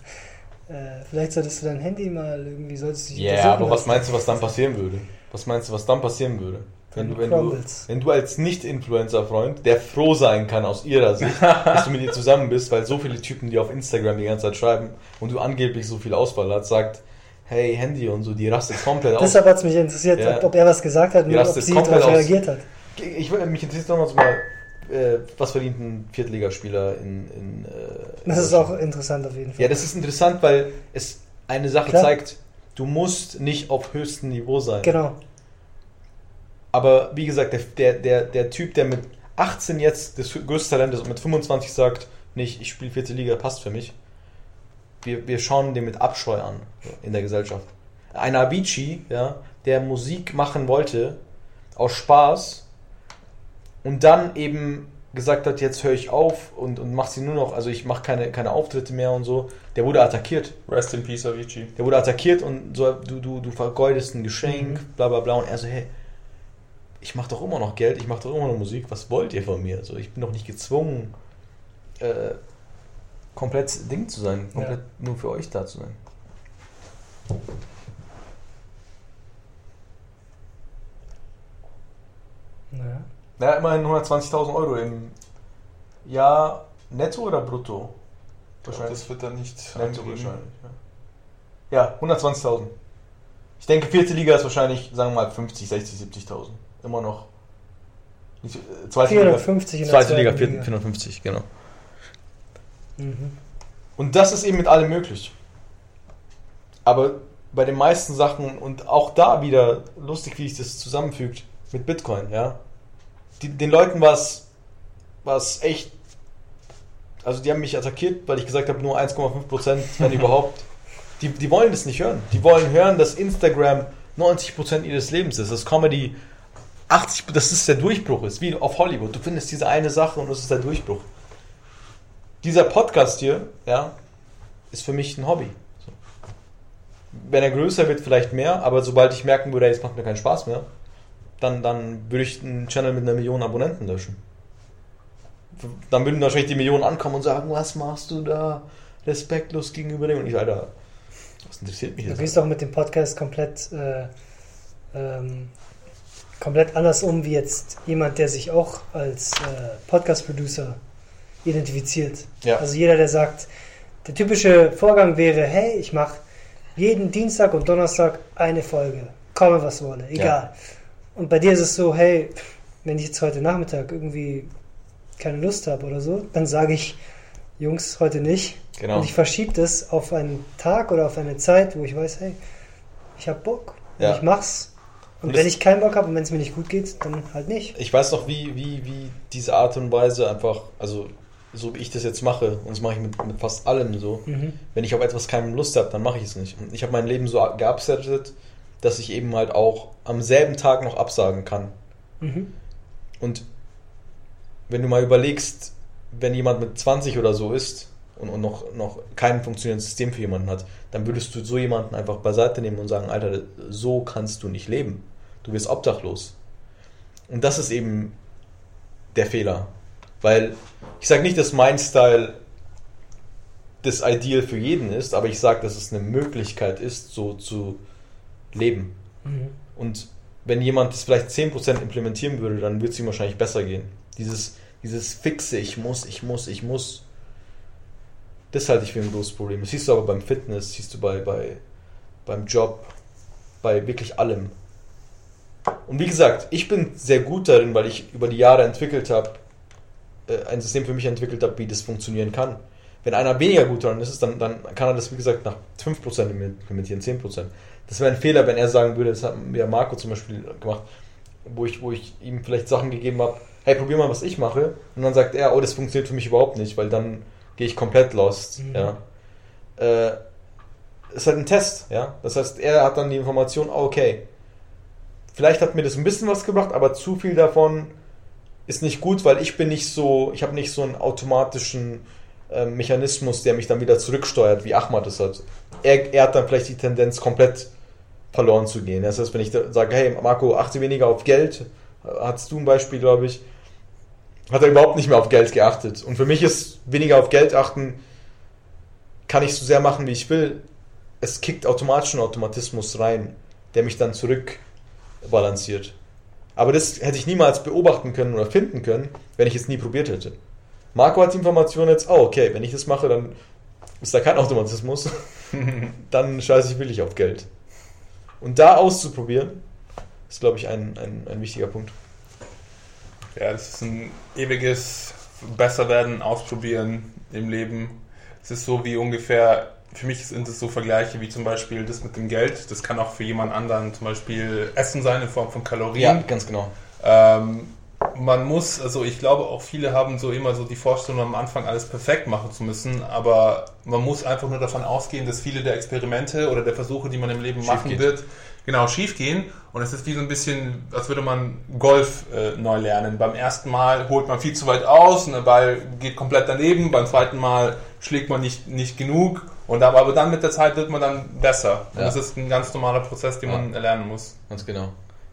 äh, vielleicht solltest du dein Handy mal irgendwie, solltest du dich Ja, untersuchen aber was meinst du, was dann passieren würde? Was meinst du, was dann passieren würde? Wenn du, wenn du, wenn du als Nicht-Influencer-Freund, der froh sein kann aus ihrer Sicht, dass du mit ihr zusammen bist, weil so viele Typen, die auf Instagram die ganze Zeit schreiben und du angeblich so viel Auswahl hast, sagt, hey, Handy und so, die rastet komplett aus. Deshalb hat es mich interessiert, Ja. ob, er was gesagt hat und ob sie darauf reagiert hat. Ich, würde- mich interessiert noch mal, äh, was verdient ein Viertligaspieler in, in äh, Das ist auch interessant auf jeden Fall. Ja, das ist interessant, weil es eine Sache Klar. zeigt, du musst nicht auf höchstem Niveau sein. Genau. Aber wie gesagt, der, der, der, der Typ, der mit 18 jetzt das größte Talent ist und mit 25 sagt, nicht, ich spiele vierte Liga, passt für mich. Wir, wir schauen den mit Abscheu an in der Gesellschaft. Ein Avicii, ja, der Musik machen wollte, aus Spaß, und dann eben gesagt hat, jetzt höre ich auf und, und mache sie nur noch, also ich mache keine, keine Auftritte mehr und so, der wurde attackiert. Rest in Peace, Avicii. Der wurde attackiert und so, du, du, du vergeudest ein Geschenk, bla bla bla. Und er so, hey, ich mache doch immer noch Geld, ich mache doch immer noch Musik, was wollt ihr von mir? So, ich bin doch nicht gezwungen, äh, komplett Ding zu sein, komplett nur für euch da zu sein. Ja. Ja, immerhin 120.000 Euro im Jahr netto oder brutto? Das wird dann nicht Netto wahrscheinlich. Ja, ja 120.000. Ich denke, vierte Liga ist wahrscheinlich, sagen wir mal, 50, 60, 70.000. Immer noch. Nicht, äh, zweite 450 in Liga, der zweite Liga, Liga. 450, genau. Mhm. Und das ist eben mit allem möglich. Aber bei den meisten Sachen und auch da wieder lustig, wie sich das zusammenfügt mit Bitcoin, ja. Die, den Leuten war es es echt. Also die haben mich attackiert, weil ich gesagt habe, nur 1,5%, wenn überhaupt. Die, die wollen das nicht hören. Die wollen hören, dass Instagram 90% ihres Lebens ist. Dass Comedy 80, dass es der Durchbruch ist, wie auf Hollywood. Du findest diese eine Sache und das ist der Durchbruch. Dieser Podcast hier, ja, ist für mich ein Hobby. So. Wenn er größer wird, vielleicht mehr, aber sobald ich merken würde, jetzt macht mir keinen Spaß mehr, dann, dann würde ich einen Channel mit einer Million Abonnenten löschen. Dann würden wahrscheinlich die Millionen ankommen und sagen, was machst du da? Respektlos gegenüber dem. Und ich, Alter, was interessiert mich Du jetzt? gehst auch mit dem Podcast komplett, äh, ähm, komplett anders um wie jetzt jemand, der sich auch als äh, Podcast-Producer identifiziert. Ja. Also jeder, der sagt, der typische Vorgang wäre, hey, ich mache jeden Dienstag und Donnerstag eine Folge, komme was wolle, egal. Und bei dir ist es so, hey, wenn ich jetzt heute Nachmittag irgendwie keine Lust habe oder so, dann sage ich, Jungs, heute nicht. Genau. Und ich verschiebe das auf einen Tag oder auf eine Zeit, wo ich weiß, hey, ich habe Bock und Ja. ich mach's. Und, Und wenn ich keinen Bock habe und wenn es mir nicht gut geht, dann halt nicht. Ich weiß noch, wie, wie, wie diese Art und Weise einfach, also so wie ich das jetzt mache, und das mache ich mit, mit fast allem so, Mhm. wenn ich auf etwas keine Lust habe, dann mache ich es nicht. Und ich habe mein Leben so geupsettet, dass ich eben halt auch am selben Tag noch absagen kann. Mhm. Und wenn du mal überlegst, wenn jemand mit 20 oder so ist und, und noch, noch kein funktionierendes System für jemanden hat, dann würdest du so jemanden einfach beiseite nehmen und sagen, Alter, so kannst du nicht leben. Du wirst obdachlos. Und das ist eben der Fehler. Weil ich sage nicht, dass mein Style das Ideal für jeden ist, aber ich sage, dass es eine Möglichkeit ist, so zu leben. Mhm. Und wenn jemand das vielleicht 10% implementieren würde, dann würde es ihm wahrscheinlich besser gehen. Dieses, dieses fixe, ich muss, ich muss, ich muss, das halte ich für ein großes Problem. Das siehst du aber beim Fitness, siehst du bei, bei, beim Job, bei wirklich allem. Und wie gesagt, ich bin sehr gut darin, weil ich über die Jahre entwickelt habe, äh, ein System für mich entwickelt habe, wie das funktionieren kann. Wenn einer weniger gut dran ist, dann, dann kann er das, wie gesagt, nach 5% implementieren, 10%. Das wäre ein Fehler, wenn er sagen würde, das hat ja Marco zum Beispiel gemacht, wo ich, wo ich ihm vielleicht Sachen gegeben habe, hey, probier mal, was ich mache. Und dann sagt er, oh, das funktioniert für mich überhaupt nicht, weil dann gehe ich komplett lost. Mhm. Ja. Äh, ist halt ein Test, ja. Das heißt, er hat dann die Information, okay, vielleicht hat mir das ein bisschen was gebracht, aber zu viel davon ist nicht gut, weil ich bin nicht so, ich habe nicht so einen automatischen äh, Mechanismus, der mich dann wieder zurücksteuert, wie Ahmad es hat. Er, er hat dann vielleicht die Tendenz, komplett verloren zu gehen. Das heißt, wenn ich sage, hey Marco, achte weniger auf Geld, äh, hattest du ein Beispiel, glaube ich, hat er überhaupt nicht mehr auf Geld geachtet. Und für mich ist weniger auf Geld achten, kann ich so sehr machen, wie ich will. Es kickt automatisch einen Automatismus rein, der mich dann zurückbalanciert. Aber das hätte ich niemals beobachten können oder finden können, wenn ich es nie probiert hätte. Marco hat die Information jetzt, oh, okay, wenn ich das mache, dann ist da kein Automatismus. dann scheiße ich wirklich auf Geld. Und da auszuprobieren, ist, glaube ich, ein, ein, ein wichtiger Punkt. Ja, das ist ein ewiges Besserwerden, Ausprobieren im Leben. Es ist so wie ungefähr, für mich sind es so Vergleiche wie zum Beispiel das mit dem Geld. Das kann auch für jemand anderen zum Beispiel Essen sein in Form von Kalorien. Ja, ganz genau. Ähm, man muss, also ich glaube auch viele haben so immer so die Vorstellung, am Anfang alles perfekt machen zu müssen, aber man muss einfach nur davon ausgehen, dass viele der Experimente oder der Versuche, die man im Leben Schief machen geht. wird, genau schief gehen. Und es ist wie so ein bisschen, als würde man Golf äh, neu lernen. Beim ersten Mal holt man viel zu weit aus und der Ball geht komplett daneben. Beim zweiten Mal schlägt man nicht, nicht genug. Und aber, aber dann mit der Zeit wird man dann besser. Und Ja. das ist ein ganz normaler Prozess, den Ja. man erlernen muss. Ganz genau.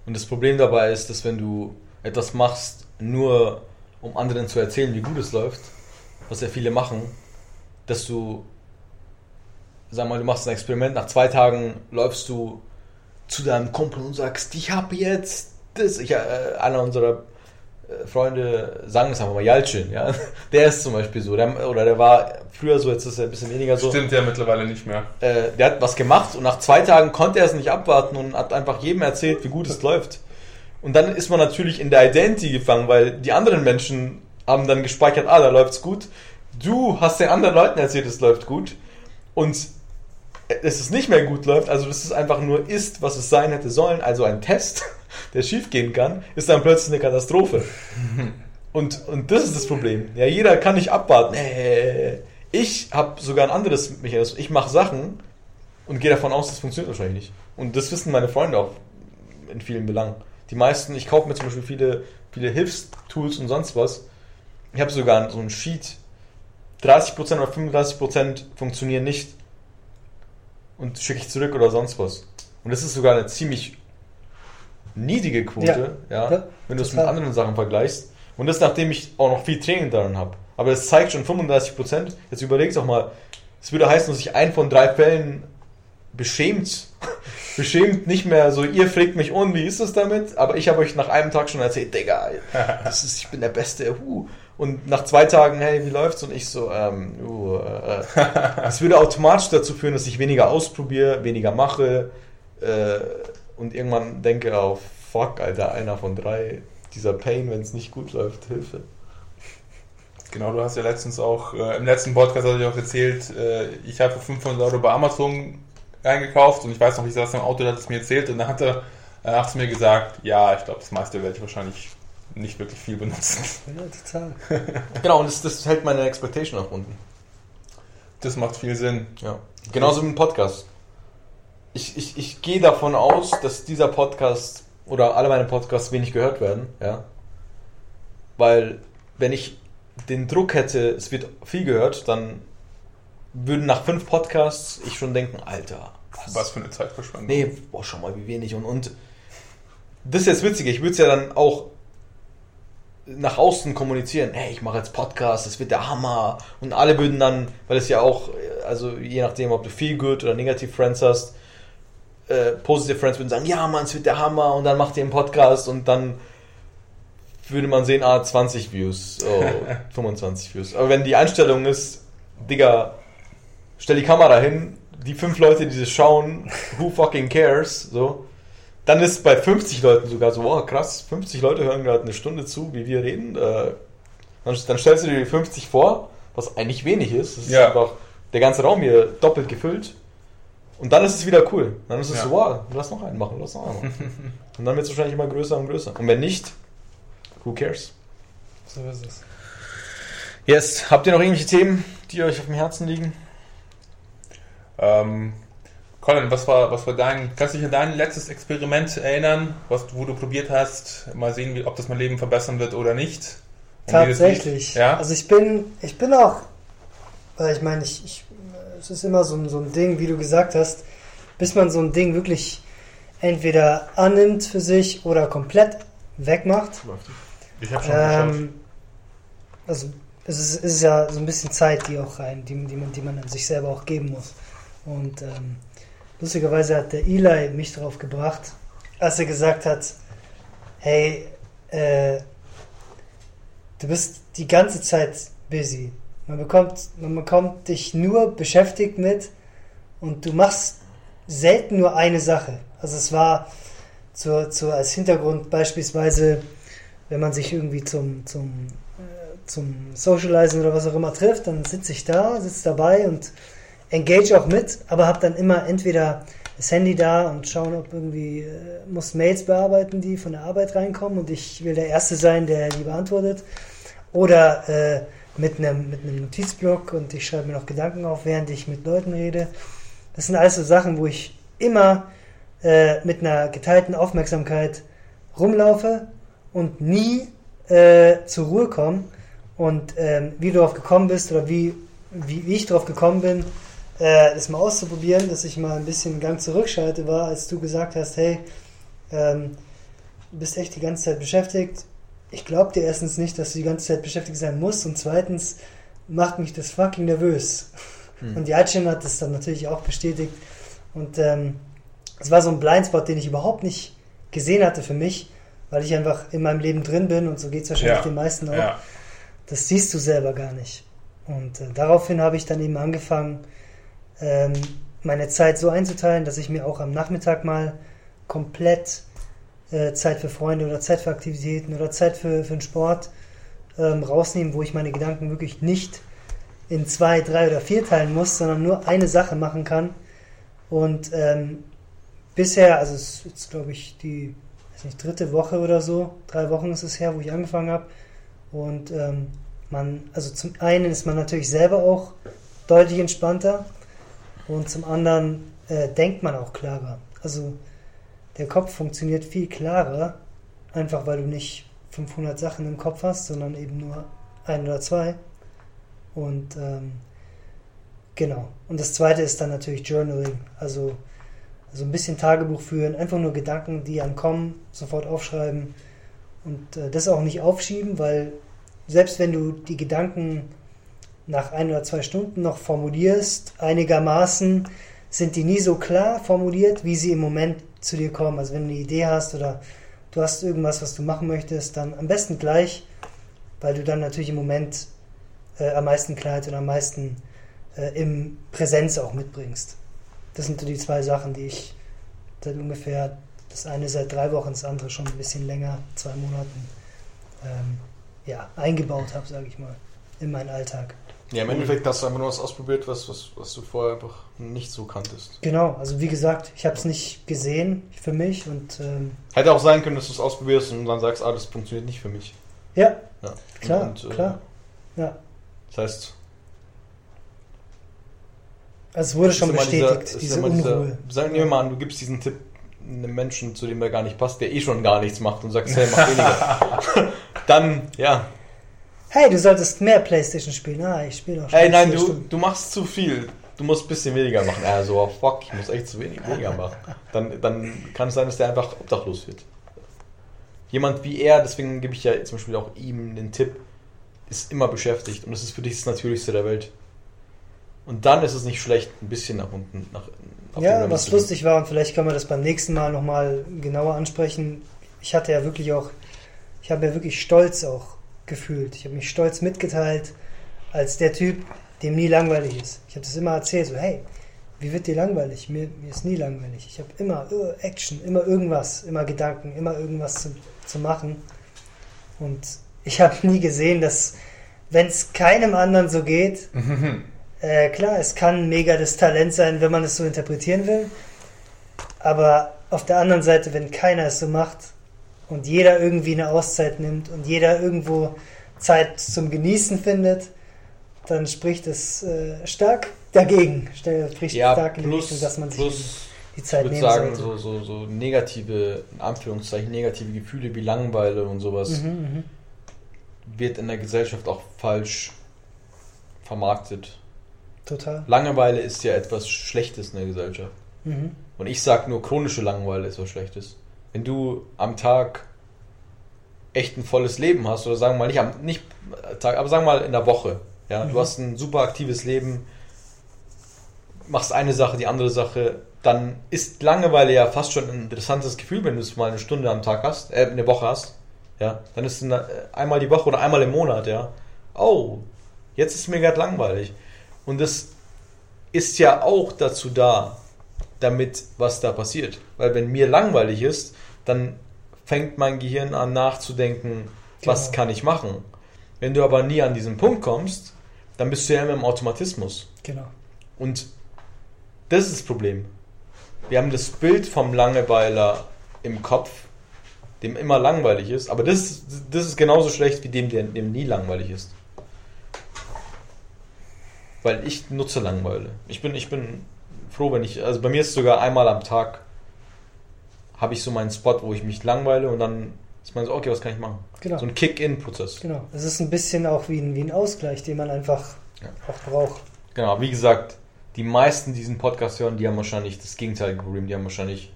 Und das Problem dabei ist, dass wenn du etwas machst, nur um anderen zu erzählen, wie gut es läuft, was ja viele machen, dass du, sag mal, du machst ein Experiment, nach zwei Tagen läufst du zu deinem Kumpel und sagst, ich habe jetzt das. Ich, äh, einer unserer äh, Freunde sagen es einfach mal, Jalcin, ja. Der ist zum Beispiel so, der, oder der war früher so, jetzt ist er ein bisschen weniger so Stimmt ja mittlerweile nicht mehr. äh, der hat was gemacht und nach zwei Tagen konnte er es nicht abwarten und hat einfach jedem erzählt, wie gut es läuft. Und dann ist man natürlich in der Identity gefangen, weil die anderen Menschen haben dann gespeichert, ah, da läuft's gut. Du hast den anderen Leuten erzählt, es läuft gut. Und es ist nicht mehr gut läuft, also das ist einfach nur ist, was es sein hätte sollen, also ein Test, der schief gehen kann, ist dann plötzlich eine Katastrophe. Und, und das ist das Problem. Ja, jeder kann nicht abwarten. Äh, Ich habe sogar ein anderes Mechanismus. Ich mache Sachen und gehe davon aus, das funktioniert wahrscheinlich nicht. Und das wissen meine Freunde auch in vielen Belangen. Die meisten, ich kaufe mir zum Beispiel viele, viele Hilfstools und sonst was. Ich habe sogar so ein Sheet. 30% oder 35% funktionieren nicht. Und schicke ich zurück oder sonst was. Und das ist sogar eine ziemlich niedrige Quote, ja, Ja, wenn du es mit anderen Sachen vergleichst. Und das nachdem ich auch noch viel Training daran habe. Aber das zeigt schon 35%. Jetzt überleg doch mal, es würde heißen, dass ich einen von drei Fällen beschämt, beschämt nicht mehr so, ihr fragt mich un, wie ist es damit? Aber ich habe euch nach einem Tag schon erzählt, Digga, das ist, ich bin der Beste, huh. Und nach zwei Tagen, hey, wie läuft's? Und ich so, ähm, uh, äh, es würde automatisch dazu führen, dass ich weniger ausprobiere, weniger mache äh, und irgendwann denke, oh fuck, Alter, einer von drei, dieser Pain, wenn es nicht gut läuft, Hilfe. Genau, du hast ja letztens auch, äh, im letzten Podcast hatte ich auch erzählt, äh, ich habe für 500 Euro bei Amazon eingekauft und ich weiß noch, ich saß im Auto, der hat es mir erzählt und dann hat er danach zu mir gesagt, ja, ich glaube, das meiste werde ich wahrscheinlich nicht wirklich viel benutzen. Ja, total. Genau, und das, das hält meine Expectation nach unten. Das macht viel Sinn. Ja. Genauso wie ein Podcast. Ich, ich, ich gehe davon aus, dass dieser Podcast oder alle meine Podcasts wenig gehört werden, ja. Weil, wenn ich den Druck hätte, es wird viel gehört, dann würden nach fünf Podcasts ich schon denken, Alter, Was für eine Zeitverschwendung. Nee, boah, schau mal, wie wenig. Und, und das ist jetzt witzig, ich würde es ja dann auch nach außen kommunizieren, hey, ich mache jetzt Podcast, das wird der Hammer. Und alle würden dann, weil es ja auch, also je nachdem, ob du viel Good oder Negative Friends hast, äh, Positive Friends würden sagen, ja, Mann, es wird der Hammer. Und dann macht ihr einen Podcast und dann würde man sehen, ah, 20 Views, oh, 25 Views. Aber wenn die Einstellung ist, Digga, stell die Kamera hin, die fünf Leute, die das schauen, who fucking cares, so, dann ist bei 50 Leuten sogar so, wow, krass, 50 Leute hören gerade eine Stunde zu, wie wir reden. Äh, dann, dann stellst du dir die 50 vor, was eigentlich wenig ist. Ist Ja. einfach der ganze Raum hier doppelt gefüllt. Und dann ist es wieder cool. Dann ist es Ja. so, wow, lass noch einen machen, lass noch einen machen. und dann wird es wahrscheinlich immer größer und größer. Und wenn nicht, who cares? So ist es. Yes, habt ihr noch irgendwelche Themen, die euch auf dem Herzen liegen? Ähm, Colin, was war, was war dein, kannst du dich an dein letztes Experiment erinnern, was, wo du probiert hast, mal sehen, wie, ob das mein Leben verbessern wird oder nicht? Und Tatsächlich. Ja? Also ich bin, ich bin auch, weil ich meine, ich, ich, es ist immer so, ein- so ein Ding, wie du gesagt hast, bis man so ein Ding wirklich entweder annimmt für sich oder komplett wegmacht. ich habe schon. Ähm, also es ist, es ist ja so ein bisschen Zeit, die auch rein, die, die, man, die man an sich selber auch geben muss. Und ähm, lustigerweise hat der Eli mich darauf gebracht, als er gesagt hat, hey, äh, du bist die ganze Zeit busy. Man bekommt, man bekommt dich nur beschäftigt mit und du machst selten nur eine Sache. Also es war zur, zur, als Hintergrund beispielsweise, wenn man sich irgendwie zum, zum, äh, zum Socializen oder was auch immer trifft, dann sitze ich da, sitze dabei und engage auch mit, aber habe dann immer entweder das Handy da und schauen, ob irgendwie, äh, muss Mails bearbeiten, die von der Arbeit reinkommen und ich will der Erste sein, der die beantwortet. Oder äh, mit einem mit Notizblock und ich schreibe mir noch Gedanken auf, während ich mit Leuten rede. Das sind alles so Sachen, wo ich immer äh, mit einer geteilten Aufmerksamkeit rumlaufe und nie äh, zur Ruhe komme. Und ähm, wie du darauf gekommen bist oder wie, wie ich darauf gekommen bin, äh, das mal auszuprobieren, dass ich mal ein bisschen einen Gang zurückschalte, war, als du gesagt hast, hey, ähm, du bist echt die ganze Zeit beschäftigt. Ich glaube dir erstens nicht, dass du die ganze Zeit beschäftigt sein musst und zweitens macht mich das fucking nervös. Hm. Und Jacin hat das dann natürlich auch bestätigt. Und ähm, es war so ein Blindspot, den ich überhaupt nicht gesehen hatte für mich, weil ich einfach in meinem Leben drin bin und so geht es wahrscheinlich Ja. den meisten auch. Ja. Das siehst du selber gar nicht. Und äh, daraufhin habe ich dann eben angefangen, ähm, meine Zeit so einzuteilen, dass ich mir auch am Nachmittag mal komplett äh, Zeit für Freunde oder Zeit für Aktivitäten oder Zeit für, für den Sport ähm, rausnehme, wo ich meine Gedanken wirklich nicht in zwei, drei oder vier teilen muss, sondern nur eine Sache machen kann. Und ähm, bisher, also es ist jetzt glaube ich die weiß nicht, dritte Woche oder so, drei Wochen ist es her, wo ich angefangen habe. Und ähm, man, also zum einen ist man natürlich selber auch deutlich entspannter und zum anderen äh, denkt man auch klarer. Also der Kopf funktioniert viel klarer, einfach weil du nicht 500 Sachen im Kopf hast, sondern eben nur ein oder zwei. Und ähm, genau. Und das zweite ist dann natürlich Journaling. Also, also ein bisschen Tagebuch führen, einfach nur Gedanken, die einem kommen, sofort aufschreiben. Und äh, das auch nicht aufschieben, weil selbst wenn du die Gedanken nach ein oder zwei Stunden noch formulierst, einigermaßen, sind die nie so klar formuliert, wie sie im Moment zu dir kommen. Also wenn du eine Idee hast oder du hast irgendwas, was du machen möchtest, dann am besten gleich, weil du dann natürlich im Moment äh, am meisten Klarheit und am meisten äh, im Präsenz auch mitbringst. Das sind so die zwei Sachen, die ich seit ungefähr, das eine seit drei Wochen, das andere schon ein bisschen länger, zwei Monaten, ähm, ja, eingebaut habe, sage ich mal, in meinen Alltag. Ja, im Endeffekt hast du einfach nur was ausprobiert, was, was, was du vorher einfach nicht so kanntest. Genau, also wie gesagt, ich habe es nicht gesehen für mich und ähm, Hätte auch sein können, dass du es ausprobierst und dann sagst, ah, das funktioniert nicht für mich. ja, Ja. klar, Und, äh, klar. Ja, Das heißt, also es wurde schon bestätigt, dieser- diese immer dieser- Unruhe. Sagen wir mal an, du gibst diesen Tipp einem Menschen, zu dem er gar nicht passt, der eh schon gar nichts macht und sagst, hey, mach weniger. dann, ja. Hey, du solltest mehr Playstation spielen. Ah, ich spiele auch schon. Ey, nein, du, Stunden. du machst zu viel. Du musst ein bisschen weniger machen. Ja, so, oh, fuck, ich muss echt zu wenig weniger machen. Dann, dann kann es sein, dass der einfach obdachlos wird. Jemand wie er, deswegen gebe ich ja zum Beispiel auch ihm den Tipp, ist immer beschäftigt und das ist für dich das Natürlichste der Welt. Und dann ist es nicht schlecht, ein bisschen nach unten, nach Ja, was lustig war, und vielleicht können wir das beim nächsten Mal nochmal genauer ansprechen. Ich hatte ja wirklich auch, ich habe ja wirklich stolz auch gefühlt. Ich habe mich stolz mitgeteilt als der Typ, dem nie langweilig ist. Ich habe das immer erzählt, so, hey, wie wird dir langweilig? Mir, mir ist nie langweilig. Ich habe immer äh, Action, immer irgendwas, immer Gedanken, immer irgendwas zu, zu machen. Und ich habe nie gesehen, dass wenn es keinem anderen so geht, äh, klar, es kann mega das Talent sein, wenn man es so interpretieren will. Aber auf der anderen Seite, wenn keiner es so macht und jeder irgendwie eine Auszeit nimmt und jeder irgendwo Zeit zum Genießen findet, dann spricht es äh, stark dagegen. Spricht Ja, stark in die plus, Richtung, dass man sich plus die ich Zeit würde nehmen sagen, sollte. so, so, so negative, in Anführungszeichen, negative Gefühle wie Langeweile und sowas Mhm, mhm. wird in der Gesellschaft auch falsch vermarktet. Total. Langeweile ist ja etwas Schlechtes in der Gesellschaft. Mhm. Und ich sag nur, chronische Langeweile ist was Schlechtes. Wenn du am Tag echt ein volles Leben hast, oder sagen wir mal nicht am nicht Tag, aber sagen wir mal in der Woche, ja, Mhm. du hast ein super aktives Leben, machst eine Sache, die andere Sache, dann ist Langeweile ja fast schon ein interessantes Gefühl, wenn du es mal eine Stunde am Tag hast, äh, eine Woche hast, ja, dann ist es eine, einmal die Woche oder einmal im Monat, ja. Oh, jetzt ist mir gerade langweilig. Und das ist ja auch dazu da, damit was da passiert. Weil wenn mir langweilig ist, dann fängt mein Gehirn an nachzudenken, was Genau. kann ich machen. Wenn du aber nie an diesen Punkt kommst, dann bist du ja immer im Automatismus. Genau. Und das ist das Problem. Wir haben das Bild vom Langeweiler im Kopf, dem immer langweilig ist, aber das, das ist genauso schlecht wie dem, der- dem nie langweilig ist. Weil ich nutze Langeweile. Ich bin, ich bin froh, wenn ich, also bei mir ist es sogar einmal am Tag, habe ich so meinen Spot, wo ich mich langweile und dann ist man so, okay, was kann ich machen? Genau. So ein Kick-In-Prozess. Genau. Es ist ein bisschen auch wie ein, wie ein Ausgleich, den man einfach Ja. auch braucht. Genau, wie gesagt, die meisten, die diesen Podcast hören, die haben wahrscheinlich das gegenteilige Problem. Die haben wahrscheinlich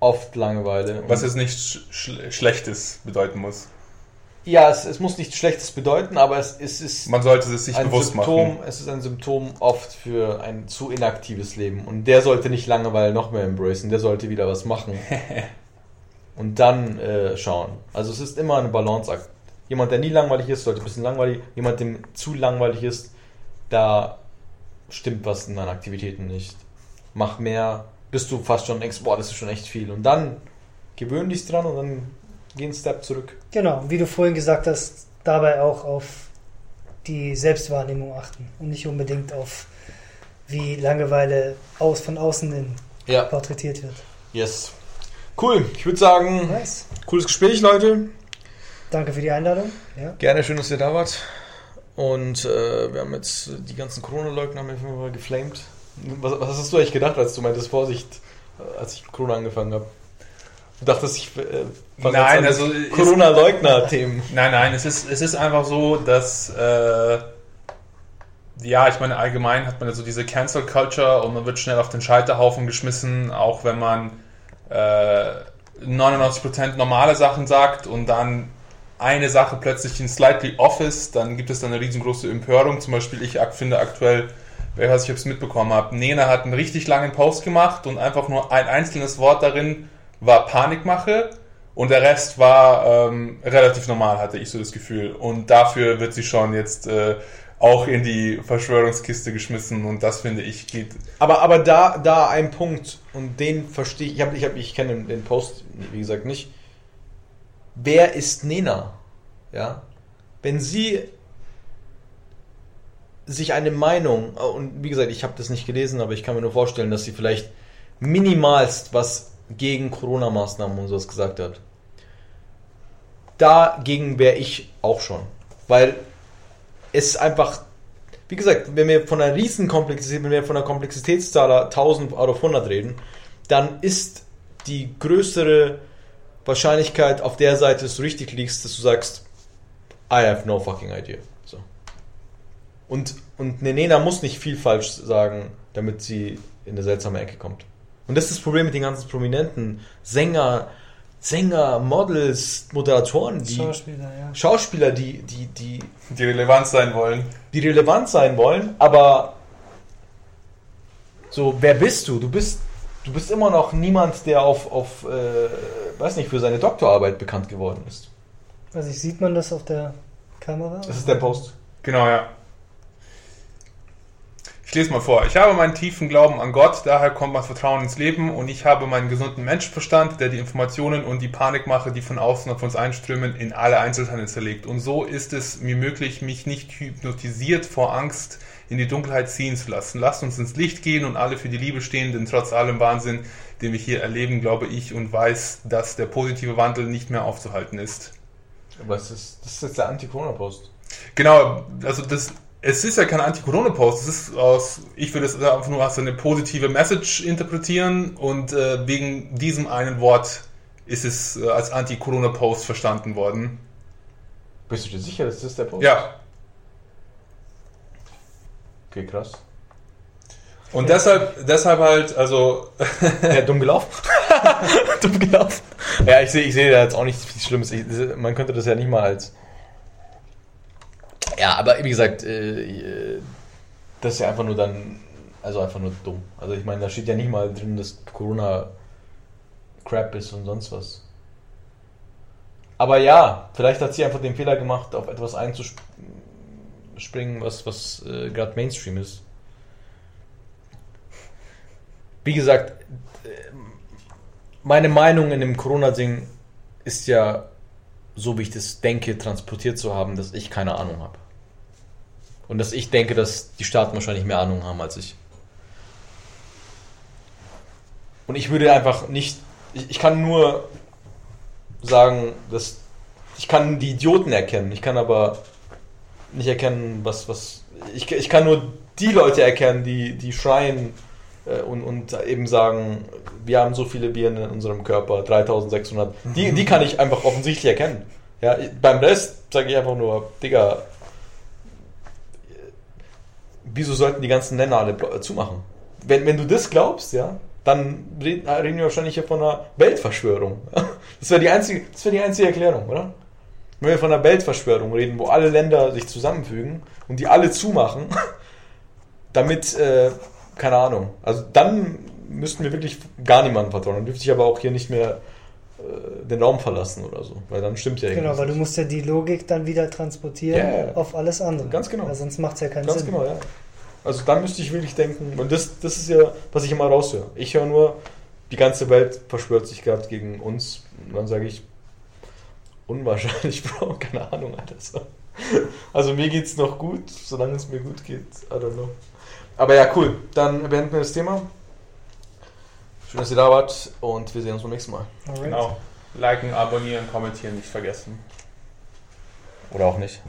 oft Langeweile. Was jetzt nicht sch schl- Schlechtes bedeuten muss. Ja, es, es muss nichts Schlechtes bedeuten, aber es, es ist Man sollte es sich ein bewusst Symptom, machen. es ist ein Symptom oft für ein zu inaktives Leben. Und der sollte nicht Langeweile noch mehr embracen, der sollte wieder was machen. Und dann äh, schauen. Also es ist immer eine Balanceakt. Jemand, der nie langweilig ist, sollte ein bisschen langweilig. Jemand, dem zu langweilig ist, da stimmt was in deinen Aktivitäten nicht. Mach mehr, bis du fast schon denkst, boah, das ist schon echt viel. Und dann gewöhn dich dran und dann geh einen Step zurück. Genau, wie du vorhin gesagt hast, dabei auch auf die Selbstwahrnehmung achten und nicht unbedingt auf wie Langeweile aus, von außen in Ja. porträtiert wird. Yes. Cool. Ich würde sagen, Nice. cooles Gespräch, Leute. Danke für die Einladung. Ja. Gerne, schön, dass ihr da wart. Und äh, wir haben jetzt die ganzen Corona-Leugner haben geflamed. Was, was hast du eigentlich gedacht, als du meintest, Vorsicht, äh, als ich Corona angefangen habe? Du dachtest, ich äh, Nein, also Corona-Leugner-Themen. Nein, nein, es ist, es ist einfach so, dass äh, ja, ich meine, allgemein hat man ja so diese Cancel Culture und man wird schnell auf den Scheiterhaufen geschmissen, auch wenn man äh, 99% normale Sachen sagt und dann eine Sache plötzlich in slightly off ist, dann gibt es dann eine riesengroße Empörung. Zum Beispiel, ich finde aktuell, wer weiß, ich es mitbekommen habe, Nena hat einen richtig langen Post gemacht und einfach nur ein einzelnes Wort darin war Panikmache und der Rest war ähm, relativ normal, hatte ich so das Gefühl. Und dafür wird sie schon jetzt äh, auch in die Verschwörungskiste geschmissen und das finde ich geht. Aber, aber da, da ein Punkt, und den verstehe ich, ich, hab, ich, hab, ich kenne den- Post, wie gesagt, nicht. Wer ist Nena? Ja? Wenn sie sich eine Meinung, und wie gesagt, ich habe das nicht gelesen, aber ich kann mir nur vorstellen, dass sie vielleicht minimalst was gegen Corona-Maßnahmen und sowas gesagt hat. Dagegen wäre ich auch schon. Weil es einfach, wie gesagt, wenn wir von einer riesen Komplexität, wenn wir von einer Komplexitätsskala 1000 out of 100 reden, dann ist die größere Wahrscheinlichkeit auf der Seite, dass du richtig liegst, dass du sagst, I have no fucking idea. So. Und, und eine Nena muss nicht viel falsch sagen, damit sie in eine seltsame Ecke kommt. Und das ist das Problem mit den ganzen Prominenten, Sänger, Sänger, Models, Moderatoren, die Schauspieler, ja. Schauspieler, die, die, die, Die relevant sein wollen. die relevant sein wollen, aber so, wer bist du? Du bist, du bist immer noch niemand, der auf, auf äh, weiß nicht, für seine Doktorarbeit bekannt geworden ist. Also ich, sieht man das auf der Kamera? Das ist der Post. Genau, ja. Ich lese mal vor. Ich habe meinen tiefen Glauben an Gott, daher kommt mein Vertrauen ins Leben und ich habe meinen gesunden Menschenverstand, der die Informationen und die Panikmache, die von außen auf uns einströmen, in alle Einzelteile zerlegt. Und so ist es mir möglich, mich nicht hypnotisiert vor Angst in die Dunkelheit ziehen zu lassen. Lasst uns ins Licht gehen und alle für die Liebe stehen, denn trotz allem Wahnsinn, den wir hier erleben, glaube ich und weiß, dass der positive Wandel nicht mehr aufzuhalten ist. Was ist, das ist jetzt der Anti-Corona-Post. Genau, also das, es ist ja kein Anti-Corona-Post, es ist aus, ich würde es einfach nur als eine positive Message interpretieren und äh, wegen diesem einen Wort ist es äh, als Anti-Corona-Post verstanden worden. Bist du dir sicher, dass das der Post Ja, Okay, krass. und deshalb, deshalb halt, also, Ja, dumm gelaufen. dumm gelaufen. Ja, ich sehe ich sehe da jetzt auch nicht viel Schlimmes. Ich, man könnte das ja nicht mal als. Ja, aber wie gesagt, äh, äh, das ist ja einfach nur dann. Also einfach nur dumm. Also ich meine, da steht ja nicht mal drin, dass Corona Crap ist und sonst was. Aber ja, vielleicht hat sie einfach den Fehler gemacht, auf etwas einzuspringen, was, was äh, gerade Mainstream ist. Wie gesagt, äh, meine Meinung in dem Corona-Ding ist ja, so wie ich das denke, transportiert zu haben, dass ich keine Ahnung habe. Und dass ich denke, dass die Staaten wahrscheinlich mehr Ahnung haben als ich. Und ich würde einfach nicht, ich, ich kann nur sagen, dass ich kann die Idioten erkennen, ich kann aber nicht erkennen, was, was, ich, ich kann nur die Leute erkennen, die, die schreien äh, und, und eben sagen, wir haben so viele Viren in unserem Körper, 3600. Die, die kann ich einfach offensichtlich erkennen. Ja, beim Rest sage ich einfach nur, Digga, wieso sollten die ganzen Länder alle äh, zumachen? Wenn, wenn du das glaubst, ja, dann reden, wir wahrscheinlich hier von einer Weltverschwörung. Das wäre die, einzige- wär die einzige Erklärung, oder? Wenn wir von einer Weltverschwörung reden, wo alle Länder sich zusammenfügen und die alle zumachen, damit, äh, keine Ahnung, also dann müssten wir wirklich gar niemandem vertrauen. Dann dürfte ich aber auch hier nicht mehr den Raum verlassen oder so, weil dann stimmt ja Genau, irgendwas weil du musst ja die Logik dann wieder transportieren Ja, ja. auf alles andere. Ganz genau. Weil sonst macht es ja keinen Ganz Sinn. genau, ja. Also dann müsste ich wirklich denken, und das, das ist ja, was ich immer raushöre. Ich höre nur, die ganze Welt verschwört sich gerade gegen uns. Und dann sage ich, unwahrscheinlich, Bro, keine Ahnung, Alter. So. Also mir geht's noch gut, solange es mir gut geht. I don't know. Aber ja, cool. Dann beenden wir das Thema. Schön, dass ihr da wart und wir sehen uns beim nächsten Mal. Alright. genau. Liken, abonnieren, kommentieren nicht vergessen. Oder auch nicht.